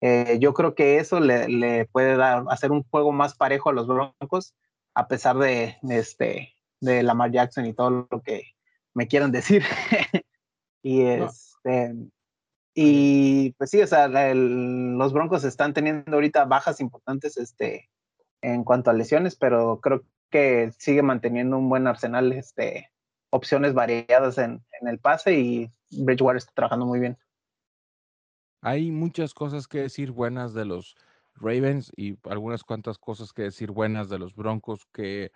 eh, yo creo que eso le, le, puede dar, hacer un juego más parejo a los Broncos, a pesar de, de, este, de Lamar Jackson y todo lo que me quieran decir. y este. No. Y pues sí, o sea, el, los Broncos están teniendo ahorita bajas importantes este, en cuanto a lesiones, pero creo que sigue manteniendo un buen arsenal, este, opciones variadas en, en el pase y Bridgewater está trabajando muy bien. Hay muchas cosas que decir buenas de los Ravens y algunas cuantas cosas que decir buenas de los Broncos que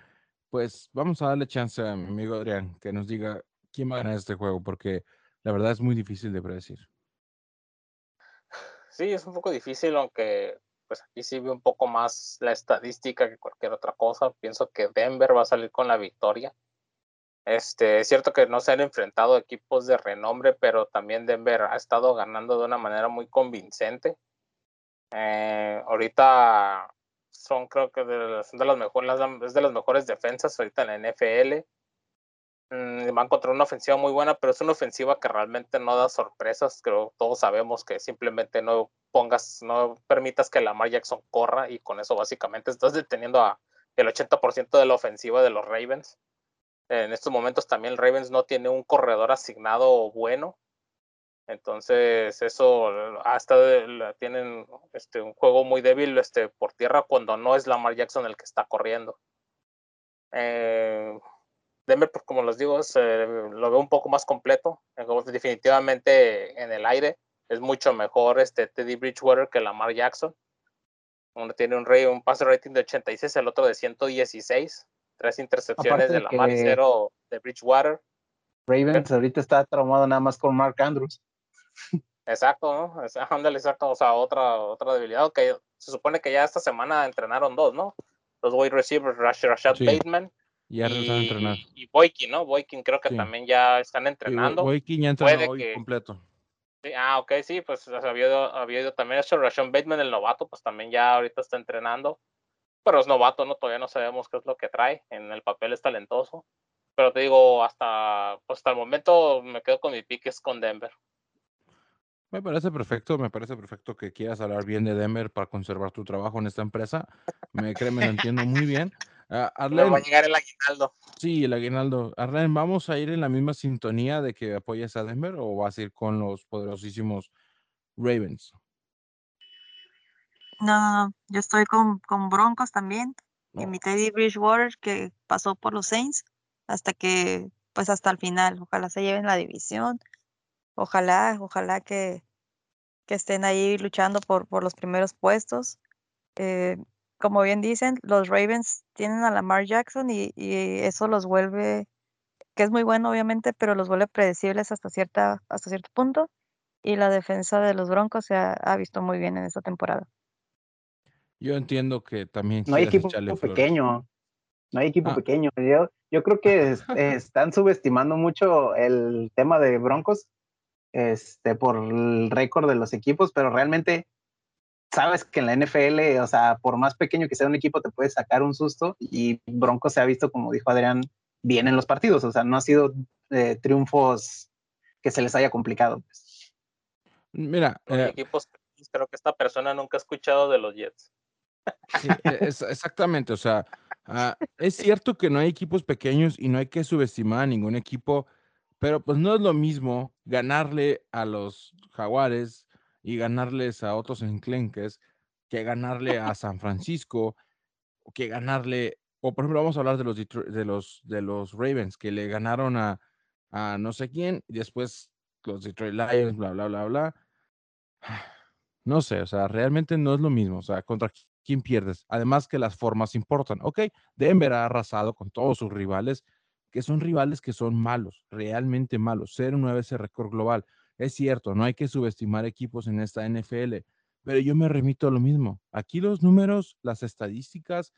pues vamos a darle chance a mi amigo Adrián que nos diga quién va a ganar este juego porque la verdad es muy difícil de predecir. Sí, es un poco difícil, aunque pues aquí sí veo un poco más la estadística que cualquier otra cosa. Pienso que Denver va a salir con la victoria. Este, es cierto que no se han enfrentado equipos de renombre, pero también Denver ha estado ganando de una manera muy convincente. Eh, ahorita son, creo que son de las mejores, es de las mejores defensas ahorita en la NFL. Mm, van contra una ofensiva muy buena, pero es una ofensiva que realmente no da sorpresas. Creo todos sabemos que simplemente no pongas, no permitas que Lamar Jackson corra y con eso básicamente estás deteniendo a el 80% de la ofensiva de los Ravens. En estos momentos también Ravens no tiene un corredor asignado bueno. Entonces, eso hasta tienen este, un juego muy débil este, por tierra cuando no es Lamar Jackson el que está corriendo. Eh, Denver, pues como les digo, es, eh, lo veo un poco más completo. Definitivamente en el aire es mucho mejor este Teddy Bridgewater que Lamar Jackson. Uno tiene un, un pase rating de 86, el otro de 116 tres intercepciones de la mar y cero de Bridgewater. Ravens ahorita está traumado nada más con Mark Andrews. Exacto, ¿no? Ándale, exacto. O sea, otra, otra debilidad. Que se supone que ya esta semana entrenaron dos, ¿no? Los wide receivers, Rashad sí. Bateman. Ya y, entrenar. y Boykin, ¿no? Boykin creo que sí. también ya están entrenando. Boykin ya entrenó hoy que... completo. Sí, ah, ok, sí, pues había, ido, había ido también eso. Rashad Bateman, el novato, pues también ya ahorita está entrenando pero es novato, ¿no? Todavía no sabemos qué es lo que trae. En el papel es talentoso. Pero te digo, hasta, pues hasta el momento me quedo con mi pick, es con Denver. Me parece perfecto, me parece perfecto que quieras hablar bien de Denver para conservar tu trabajo en esta empresa. Me créeme, lo entiendo muy bien. Uh, Arlen, va a llegar el aguinaldo. Sí, el aguinaldo. Arlen, ¿vamos a ir en la misma sintonía de que apoyes a Denver o vas a ir con los poderosísimos Ravens? No, no, no. Yo estoy con, con Broncos también. No. Y mi Teddy Bridgewater que pasó por los Saints hasta que, pues hasta el final. Ojalá se lleven la división. Ojalá, ojalá que, que estén ahí luchando por, por los primeros puestos. Eh, como bien dicen, los Ravens tienen a Lamar Jackson y, y, eso los vuelve, que es muy bueno obviamente, pero los vuelve predecibles hasta, cierta, hasta cierto punto. Y la defensa de los Broncos se ha, ha visto muy bien en esta temporada. Yo entiendo que también no hay equipo pequeño. No hay equipo ah. pequeño. Yo, yo creo que es, están subestimando mucho el tema de Broncos este, por el récord de los equipos, pero realmente sabes que en la NFL, o sea, por más pequeño que sea un equipo, te puede sacar un susto y Broncos se ha visto, como dijo Adrián, bien en los partidos. O sea, no ha sido eh, triunfos que se les haya complicado. Pues. Mira, eh, equipos, creo que esta persona nunca ha escuchado de los Jets. Sí, e, es, exactamente, o sea, uh, es cierto que no hay equipos pequeños y no hay que subestimar a ningún equipo, pero pues no es lo mismo ganarle a los Jaguares y ganarles a otros enclenques que ganarle a San Francisco que ganarle O por ejemplo, vamos a hablar de los, de los, de los Ravens que le ganaron a, a no sé quién y después los Detroit Lions, bla, bla, bla, bla. No sé, o sea, realmente no es lo mismo. O sea, contra quién pierdes. Además que las formas importan. Ok, Denver ha arrasado con todos sus rivales, que son rivales que son malos, realmente malos. 0-9 ese récord global. Es cierto, no hay que subestimar equipos en esta NFL, pero yo me remito a lo mismo. Aquí los números, las estadísticas,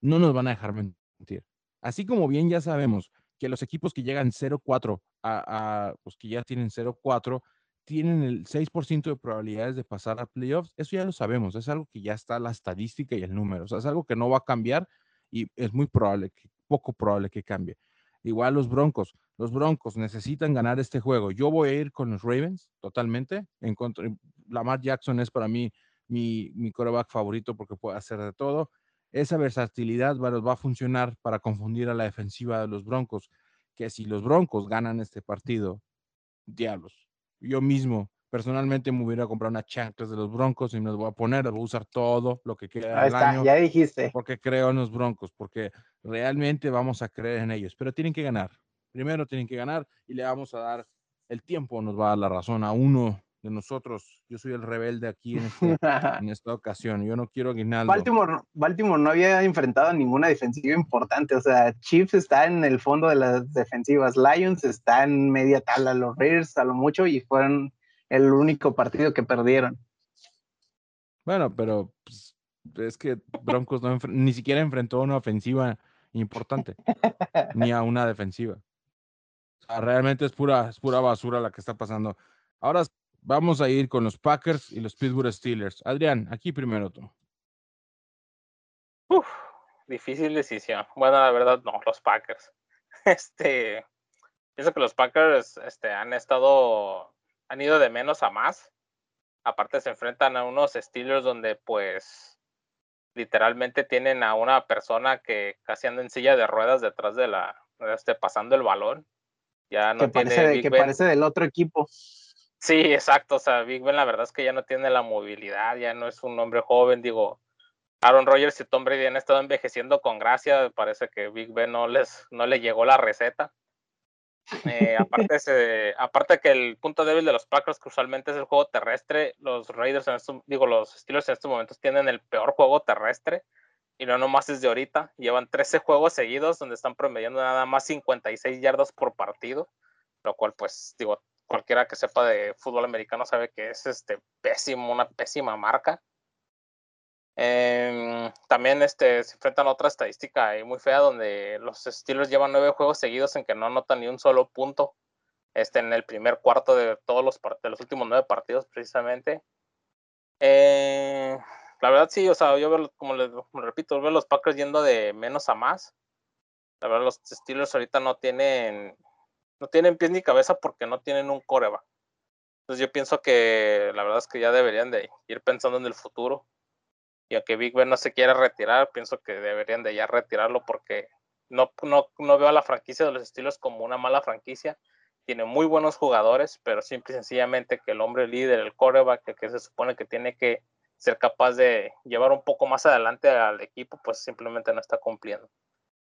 no nos van a dejar mentir. Así como bien ya sabemos que los equipos que llegan 0-4 a, a, pues que ya tienen 0-4, tienen el 6% de probabilidades de pasar a playoffs. Eso ya lo sabemos, es algo que ya está la estadística y el número, o sea, es algo que no va a cambiar y es muy probable, poco probable que cambie. Igual los Broncos, los Broncos necesitan ganar este juego. Yo voy a ir con los Ravens totalmente. En contra, Lamar Jackson es para mí mi, mi quarterback favorito porque puede hacer de todo esa versatilidad va, va a funcionar para confundir a la defensiva de los Broncos, que si los Broncos ganan este partido, diablos, yo mismo personalmente me hubiera comprado una chanclas de los Broncos y me los voy a poner, voy a usar todo lo que queda Ahí está, ya dijiste. Porque creo en los Broncos, porque realmente vamos a creer en ellos, pero tienen que ganar. Primero tienen que ganar y le vamos a dar el tiempo, nos va a dar la razón a uno de nosotros. Yo soy el rebelde aquí en, este, en esta ocasión. Yo no quiero guinaldo. Baltimore, Baltimore no había enfrentado a ninguna defensiva importante. O sea, Chiefs está en el fondo de las defensivas. Lions está en media tabla. Los Raiders a lo mucho y fueron el único partido que perdieron. Bueno, pero pues, es que Broncos no ni siquiera enfrentó a una ofensiva importante, ni a una defensiva. Realmente es pura, es pura basura la que está pasando. Ahora Vamos a ir con los Packers y los Pittsburgh Steelers. Adrián, aquí primero tú. Uf, difícil decisión. Bueno, la verdad, no, los Packers. Este, pienso que los Packers este, han estado, han ido de menos a más. Aparte se enfrentan a unos Steelers donde pues literalmente tienen a una persona que casi anda en silla de ruedas detrás de la, este, pasando el balón. Ya no que tiene parece, que parece del otro equipo. Sí, exacto. O sea, Big Ben la verdad es que ya no tiene la movilidad, ya no es un hombre joven. Digo, Aaron Rodgers y Tom Brady han estado envejeciendo con gracia. Parece que Big Ben no les no le llegó la receta. Eh, aparte, se, aparte que el punto débil de los Packers que usualmente es el juego terrestre, los Raiders, en digo, los Steelers en estos momentos tienen el peor juego terrestre y no nomás es de ahorita. Llevan 13 juegos seguidos donde están promediando nada más 56 yardas por partido, lo cual pues digo, cualquiera que sepa de fútbol americano sabe que es este pésimo, una pésima marca. Em, también este, se enfrentan a otra estadística muy fea donde los Steelers llevan nueve juegos seguidos en que no anotan ni un solo punto este, en el primer cuarto de todos los, de los últimos nueve partidos precisamente. Eh, la verdad sí, o sea, yo veo, como les repito, veo los Packers yendo de menos a más. La verdad los Steelers ahorita no tienen no tienen pies ni cabeza porque no tienen un coreback. Entonces yo pienso que la verdad es que ya deberían de ir pensando en el futuro. Y aunque Big Ben no se quiera retirar, pienso que deberían de ya retirarlo porque no, no, no veo a la franquicia de los estilos como una mala franquicia. Tiene muy buenos jugadores, pero simple y sencillamente que el hombre líder, el coreback, que se supone que tiene que ser capaz de llevar un poco más adelante al equipo, pues simplemente no está cumpliendo.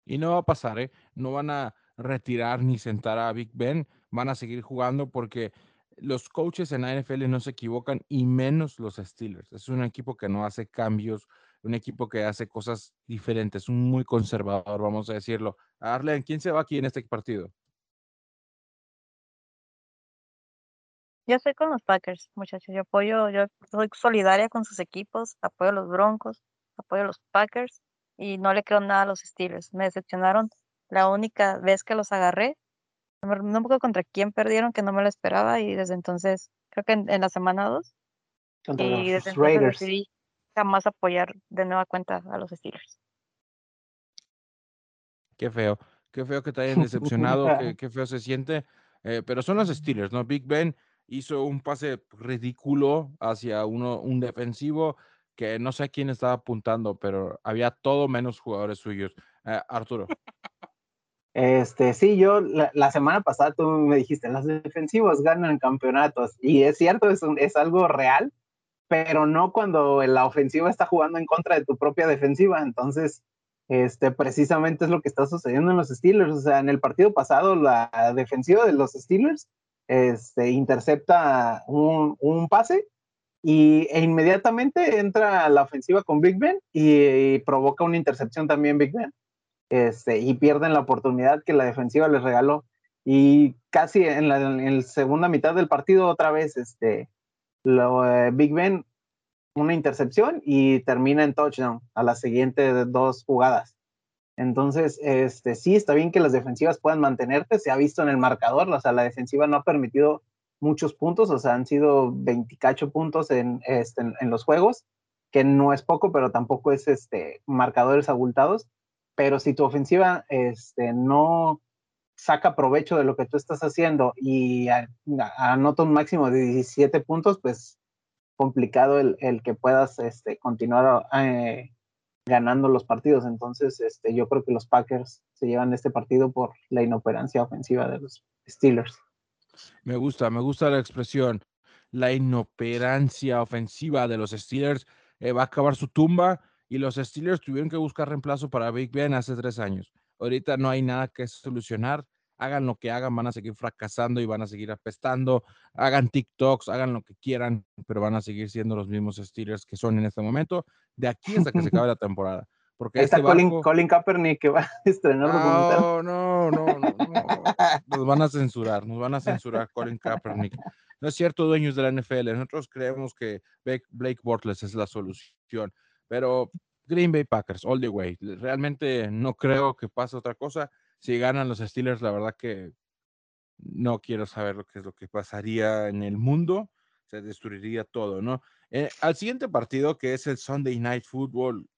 Y no va a pasar, ¿eh? No van a retirar ni sentar a Big Ben, van a seguir jugando porque los coaches en la NFL no se equivocan y menos los Steelers. Es un equipo que no hace cambios, un equipo que hace cosas diferentes, un muy conservador, vamos a decirlo. Arlen, ¿quién se va aquí en este partido? Yo estoy con los Packers, muchachos. Yo apoyo, yo soy solidaria con sus equipos, apoyo a los Broncos, apoyo a los Packers y no le creo nada a los Steelers. Me decepcionaron la única vez que los agarré. No me acuerdo contra quién perdieron, que no me lo esperaba, y desde entonces, creo que en, la semana 2. y desde entonces decidí jamás apoyar de nueva cuenta a los Steelers. Qué feo, qué feo que te hayan decepcionado, qué, feo se siente. Eh, pero son los Steelers, ¿no? Big Ben hizo un pase ridículo hacia uno, un defensivo que no sé a quién estaba apuntando, pero había todo menos jugadores suyos. Eh, Arturo. Este, sí, yo la, semana pasada tú me dijiste, las defensivas ganan campeonatos, y es cierto, es, es algo real, pero no cuando la ofensiva está jugando en contra de tu propia defensiva. Entonces, este, precisamente es lo que está sucediendo en los Steelers. O sea, en el partido pasado, la defensiva de los Steelers este, intercepta un, pase y, e inmediatamente entra la ofensiva con Big Ben y, provoca una intercepción también Big Ben. Este, y pierden la oportunidad que la defensiva les regaló. Y casi en la, segunda mitad del partido, otra vez, este, eh, Big Ben una intercepción y termina en touchdown a la siguiente dos jugadas. Entonces, este, sí, está bien que las defensivas puedan mantenerte, se ha visto en el marcador, o sea, la defensiva no ha permitido muchos puntos, o sea, han sido 28 puntos en, este, en, los juegos, que no es poco, pero tampoco es este, marcadores abultados, pero si tu ofensiva este, no saca provecho de lo que tú estás haciendo y anota un máximo de 17 puntos, pues complicado el, el que puedas este, continuar eh, ganando los partidos. Entonces, este, yo creo que los Packers se llevan este partido por la inoperancia ofensiva de los Steelers. Me gusta, me gusta la expresión. La inoperancia ofensiva de los Steelers eh, va a acabar su tumba y los Steelers tuvieron que buscar reemplazo para Big Ben hace tres años. Ahorita no hay nada que solucionar hagan lo que hagan, van a seguir fracasando y van a seguir apestando, hagan TikToks, hagan lo que quieran, pero van a seguir siendo los mismos Steelers que son en este momento, de aquí hasta que se acabe la temporada. Porque está este Colin, Colin, Kaepernick que va a estrenar no, no, no, no, no, nos van a censurar, nos van a censurar Colin Kaepernick. No es cierto, dueños de la NFL, nosotros creemos que Blake Bortles es la solución, pero Green Bay Packers, all the way. Realmente no creo que pase otra cosa si ganan los Steelers, la verdad que no quiero saber lo que es lo que pasaría en el mundo, se destruiría todo, ¿no? Eh, al siguiente partido, que es el Sunday Night Football.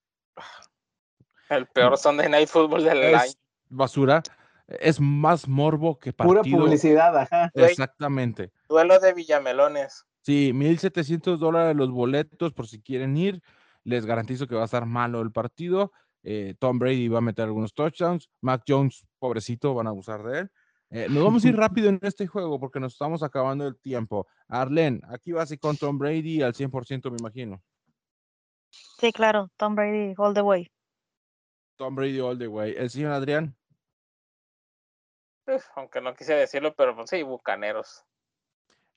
El peor Sunday Night Football del año. Basura. Es más morbo que partido. Pura publicidad, ajá. Exactamente. Duelo de Villamelones. Sí, 1.700 dólares los boletos por si quieren ir. Les garantizo que va a estar malo el partido. Eh, Tom Brady va a meter algunos touchdowns. Mac Jones, pobrecito, van a abusar de él. Eh, nos vamos a ir rápido en este juego porque nos estamos acabando el tiempo. Arlen, aquí vas y con Tom Brady al 100%, me imagino. Sí, claro, Tom Brady all the way. Tom Brady all the way. ¿El señor Adrián? aunque no quise decirlo, pero pues sí, bucaneros.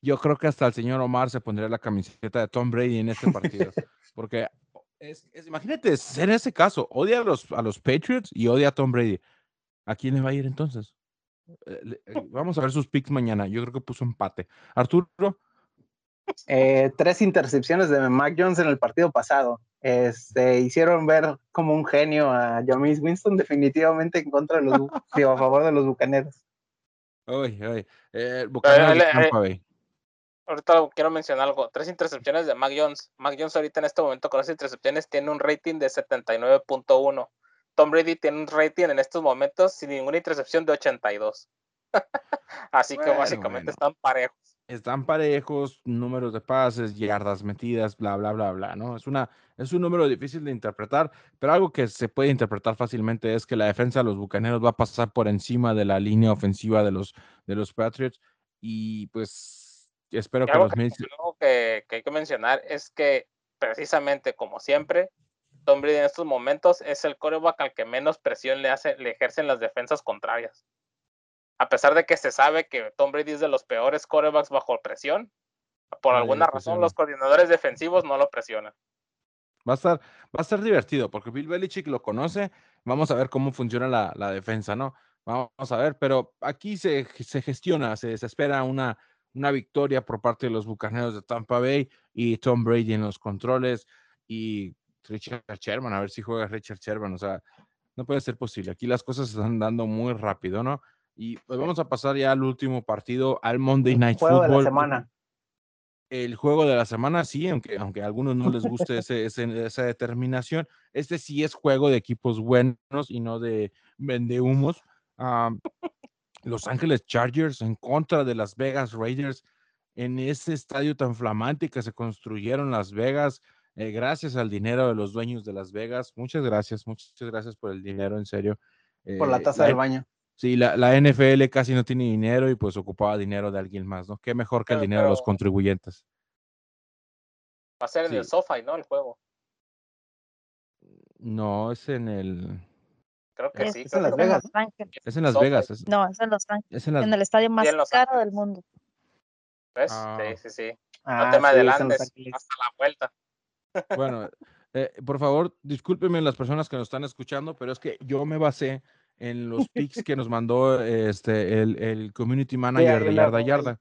Yo creo que hasta el señor Omar se pondría la camiseta de Tom Brady en este partido, porque es, imagínate, en ese caso, odia a los, a los Patriots y odia a Tom Brady. ¿A quién le va a ir entonces? Eh, eh, vamos a ver sus picks mañana. Yo creo que puso empate. Arturo. Eh, tres intercepciones de Mac Jones en el partido pasado. Este, hicieron ver como un genio a James Winston, definitivamente en contra de los, a favor de los bucaneros. Uy, uy. bucaneros de Tampa ahorita quiero mencionar algo. Tres intercepciones de Mac Jones. Mac Jones ahorita en este momento con las intercepciones tiene un rating de 79.1. Tom Brady tiene un rating en estos momentos sin ninguna intercepción de 82. Así que básicamente están parejos. Están parejos, números de pases, yardas metidas, bla, bla, bla, bla, ¿no? Es, una, es un número difícil de interpretar, pero algo que se puede interpretar fácilmente es que la defensa de los Bucaneros va a pasar por encima de la línea ofensiva de los, de los Patriots y pues espero que los que, que, que hay que mencionar es que precisamente como siempre, Tom Brady en estos momentos es el coreback al que menos presión le, hace, le ejercen las defensas contrarias. A pesar de que se sabe que Tom Brady es de los peores corebacks bajo presión, por alguna razón los coordinadores defensivos no lo presionan. Va a estar, va a estar divertido porque Bill Belichick lo conoce. Vamos a ver cómo funciona la, la defensa, ¿no? Vamos a ver, pero aquí se, se gestiona, se, se espera una, una victoria por parte de los Bucaneros de Tampa Bay y Tom Brady en los controles y Richard Sherman, a ver si juega Richard Sherman, o sea, no puede ser posible. Aquí las cosas se están dando muy rápido, ¿no? Y pues vamos a pasar ya al último partido, al Monday Night juego Football. De la semana. El juego de la semana, sí, aunque, aunque a algunos no les guste ese, esa determinación, este sí es juego de equipos buenos y no de vendehumos. humos los Ángeles Chargers en contra de Las Vegas Raiders en ese estadio tan flamante que se construyeron Las Vegas, eh, gracias al dinero de los dueños de Las Vegas. Muchas gracias, muchas gracias por el dinero, en serio. por la eh, taza del baño. Sí, la, la, NFL casi no tiene dinero y pues ocupaba dinero de alguien más, ¿no? Qué mejor que el dinero de los contribuyentes. Va a ser en el SoFi, ¿no? El juego. No, es en el. Creo que Es, sí. es creo en Las Vegas. Es en Las Vegas. Es, No, es en Los Ángeles. es en Las En el estadio más caro del mundo. ¿Ves? Ah. Sí, sí, sí. Ah, no te me sí, adelantes. Hasta la vuelta. Bueno, eh, por favor, discúlpenme las personas que nos están escuchando, pero es que yo me basé en los pics que nos mandó este el, el community manager de Yarda. Yarda.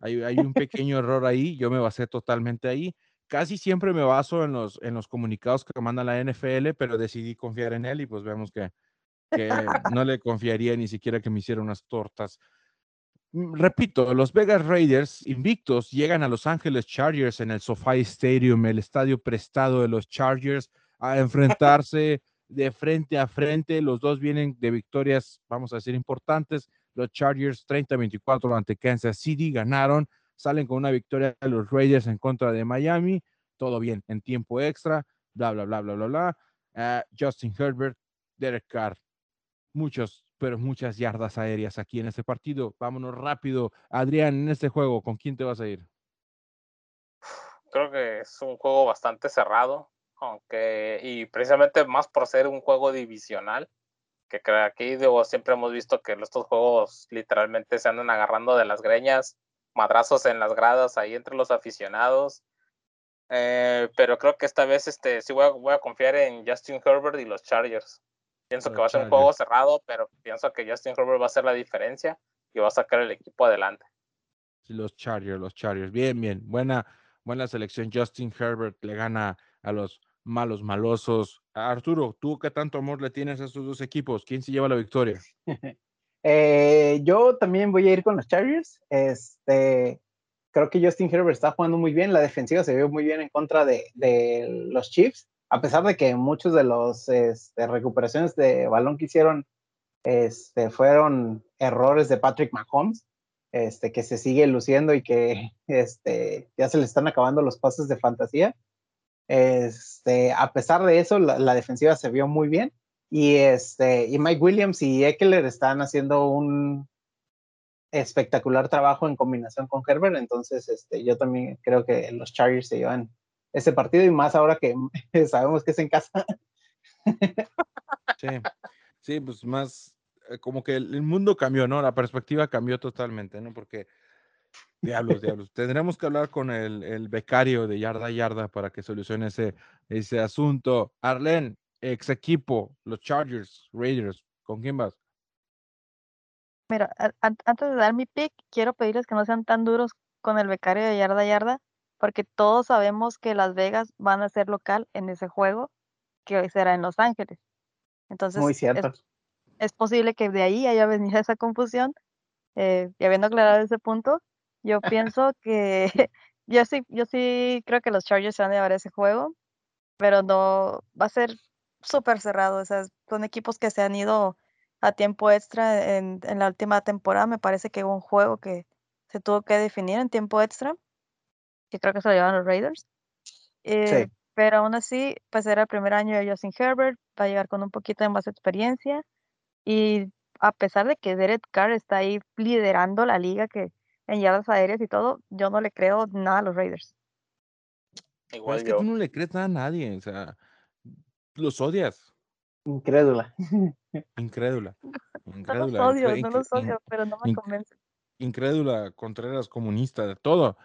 Hay, hay un pequeño error ahí, yo me basé totalmente ahí. Casi siempre me baso en los, en los comunicados que manda la NFL, pero decidí confiar en él y pues vemos que, que no le confiaría ni siquiera que me hiciera unas tortas. Mm, Repito, los Vegas Raiders invictos llegan a Los Ángeles Chargers en el SoFi Stadium, el estadio prestado de los Chargers, a enfrentarse de frente a frente. Los dos vienen de victorias, vamos a decir, importantes. Los Chargers 30-24 ante Kansas City ganaron, salen con una victoria de los Raiders en contra de Miami. Todo bien, en tiempo extra, bla, bla, bla, bla, bla, bla. Ah, Justin Herbert, Derek Carr, muchos, pero muchas yardas aéreas aquí en este partido. Vámonos rápido. Adrián, en este juego, ¿con quién te vas a ir? Creo que es un juego bastante cerrado, aunque, y precisamente más por ser un juego divisional, que creo aquí digo, siempre hemos visto que estos juegos literalmente se andan agarrando de las greñas, madrazos en las gradas ahí entre los aficionados. Eh, pero creo que esta vez este, sí voy a, voy a confiar en Justin Herbert y los Chargers. Pienso que va a ser un juego cerrado, pero pienso que Justin Herbert va a hacer la diferencia y va a sacar el equipo adelante. Sí, Los Chargers, los Chargers. Bien, bien. Buena, buena selección. Justin Herbert le gana a los malos malosos. Arturo, ¿tú qué tanto amor le tienes a estos dos equipos? ¿Quién se lleva la victoria? Eh, yo también voy a ir con los Chargers. Este, creo que Justin Herbert está jugando muy bien. La defensiva se vio muy bien en contra de, de los Chiefs, a pesar de que muchos de los este, recuperaciones de balón que hicieron este, fueron errores de Patrick Mahomes, este, que se sigue luciendo y que este, ya se le están acabando los pases de fantasía. A pesar de eso, la, defensiva se vio muy bien. Y, Mike Williams y Eckler están haciendo un espectacular trabajo en combinación con Herbert. Entonces, yo también creo que los Chargers se llevan ese partido y más ahora que sabemos que es en casa. Sí, sí, pues más eh, como que el, mundo cambió, ¿no? La perspectiva cambió totalmente, ¿no? Porque, diablos, diablos, tendremos que hablar con el, el becario de Yarda a Yarda para que solucione ese, ese asunto. Arlen, ex equipo, los Chargers, Raiders, ¿con quién vas? Mira, antes de dar mi pick, quiero pedirles que no sean tan duros con el becario de yarda a yarda, porque todos sabemos que Las Vegas van a ser local en ese juego, que hoy será en Los Ángeles. Entonces, Muy es, cierto. es posible que de ahí haya venido esa confusión. eh, y habiendo aclarado ese punto, yo pienso que yo sí, yo sí creo que los Chargers se van a llevar ese juego, pero no va a ser súper cerrado. O sea, son equipos que se han ido a tiempo extra en, en la última temporada. Me parece que hubo un juego que se tuvo que definir en tiempo extra, que creo que se lo llevan los Raiders. Eh, Pero aún así, pues era el primer año de Justin Herbert, va a llegar con un poquito de más experiencia. Y a pesar de que Derek Carr está ahí liderando la liga que en yardas aéreas y todo, yo no le creo nada a los Raiders. Igual es que yo. tú no le crees nada a nadie, o sea, los odias. Incrédula. Incrédula. No los Incrédula. odio, incre- no los odio, pero no me convence. incrédula, Contreras, comunista, de todo,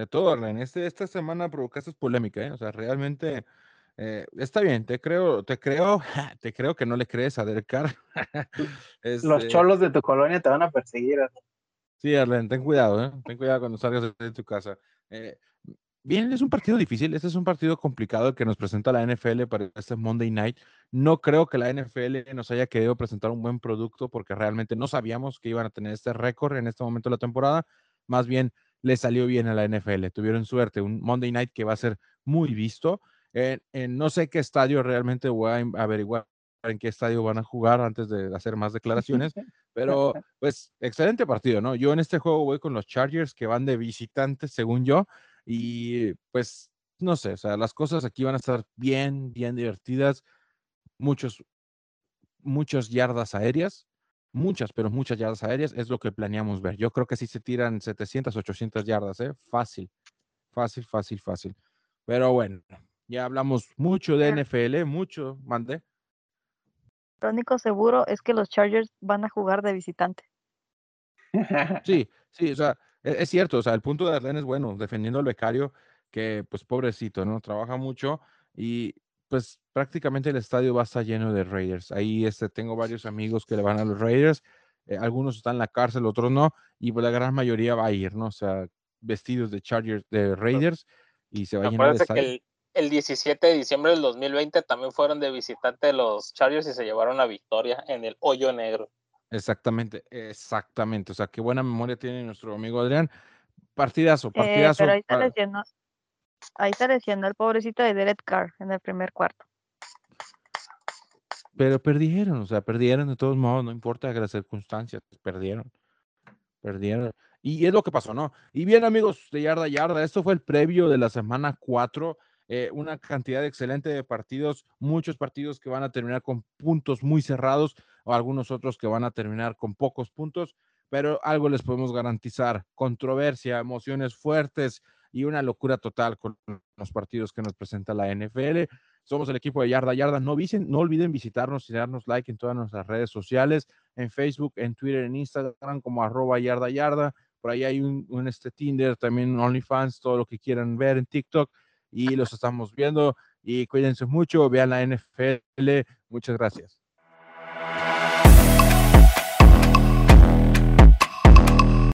de todo, Arlen. Este, esta semana provocaste polémica, ¿eh? O sea, realmente eh, está bien, te creo, te creo, te creo que no le crees a Derek Carr. Los Este, cholos de tu colonia te van a perseguir. Sí, Arlen, ten cuidado, ¿eh? Ten cuidado cuando salgas de tu casa. Eh, bien, es un partido difícil, este es un partido complicado que nos presenta la NFL para este Monday Night. No creo que la NFL nos haya querido presentar un buen producto porque realmente no sabíamos que iban a tener este récord en este momento de la temporada. Más bien, le salió bien a la NFL, tuvieron suerte, un Monday Night que va a ser muy visto. En no sé qué estadio realmente voy a averiguar en qué estadio van a jugar antes de hacer más declaraciones, pero pues excelente partido, ¿no? Yo en este juego voy con los Chargers que van de visitantes, según yo, y pues no sé, o sea, las cosas aquí van a estar bien, bien divertidas, muchos, muchas yardas aéreas, muchas, pero muchas yardas aéreas es lo que planeamos ver. Yo creo que sí se tiran 700, 800 yardas, ¿eh? Fácil, fácil, fácil, fácil. Pero bueno, ya hablamos mucho de NFL, mucho, mandé. Lo único seguro es que los Chargers van a jugar de visitante. Sí, sí, o sea, e-, es, cierto, o sea, el punto de Arlen es bueno, defendiendo al becario, que pues pobrecito, ¿no? Trabaja mucho y pues prácticamente el estadio va a estar lleno de Raiders. Ahí este, tengo varios amigos que le van a los Raiders, eh, algunos están en la cárcel, otros no, y pues la gran mayoría va a ir, ¿no? O sea, vestidos de Chargers, de Raiders, y se va a llenar de que el, el 17 de diciembre del 2020 también fueron de visitante los Chargers y se llevaron la victoria en el hoyo negro. Exactamente, exactamente. O sea, qué buena memoria tiene nuestro amigo Adrián. Partidazo, eh, partidazo. pero ahí está, leyendo, ahí está leyendo el pobrecito de Derek Carr en el primer cuarto. Pero perdieron, o sea, perdieron de todos modos, no importa las circunstancias, perdieron. Perdieron. Y es lo que pasó, ¿no? Y bien, amigos de Yarda Yarda, esto fue el previo de la semana 4. Eh, una cantidad excelente de partidos, muchos partidos que van a terminar con puntos muy cerrados o algunos otros que van a terminar con pocos puntos, pero algo les podemos garantizar, controversia, emociones fuertes y una locura total con los partidos que nos presenta la NFL. Somos el equipo de Yarda Yarda. No, olviden visitarnos y darnos like en todas nuestras redes sociales, en Facebook, en Twitter, en Instagram, como arroba Yarda Yarda. Por ahí hay un, un este Tinder, también OnlyFans, todo lo que quieran ver en TikTok y los estamos viendo y cuídense mucho, vean la NFL. Muchas gracias.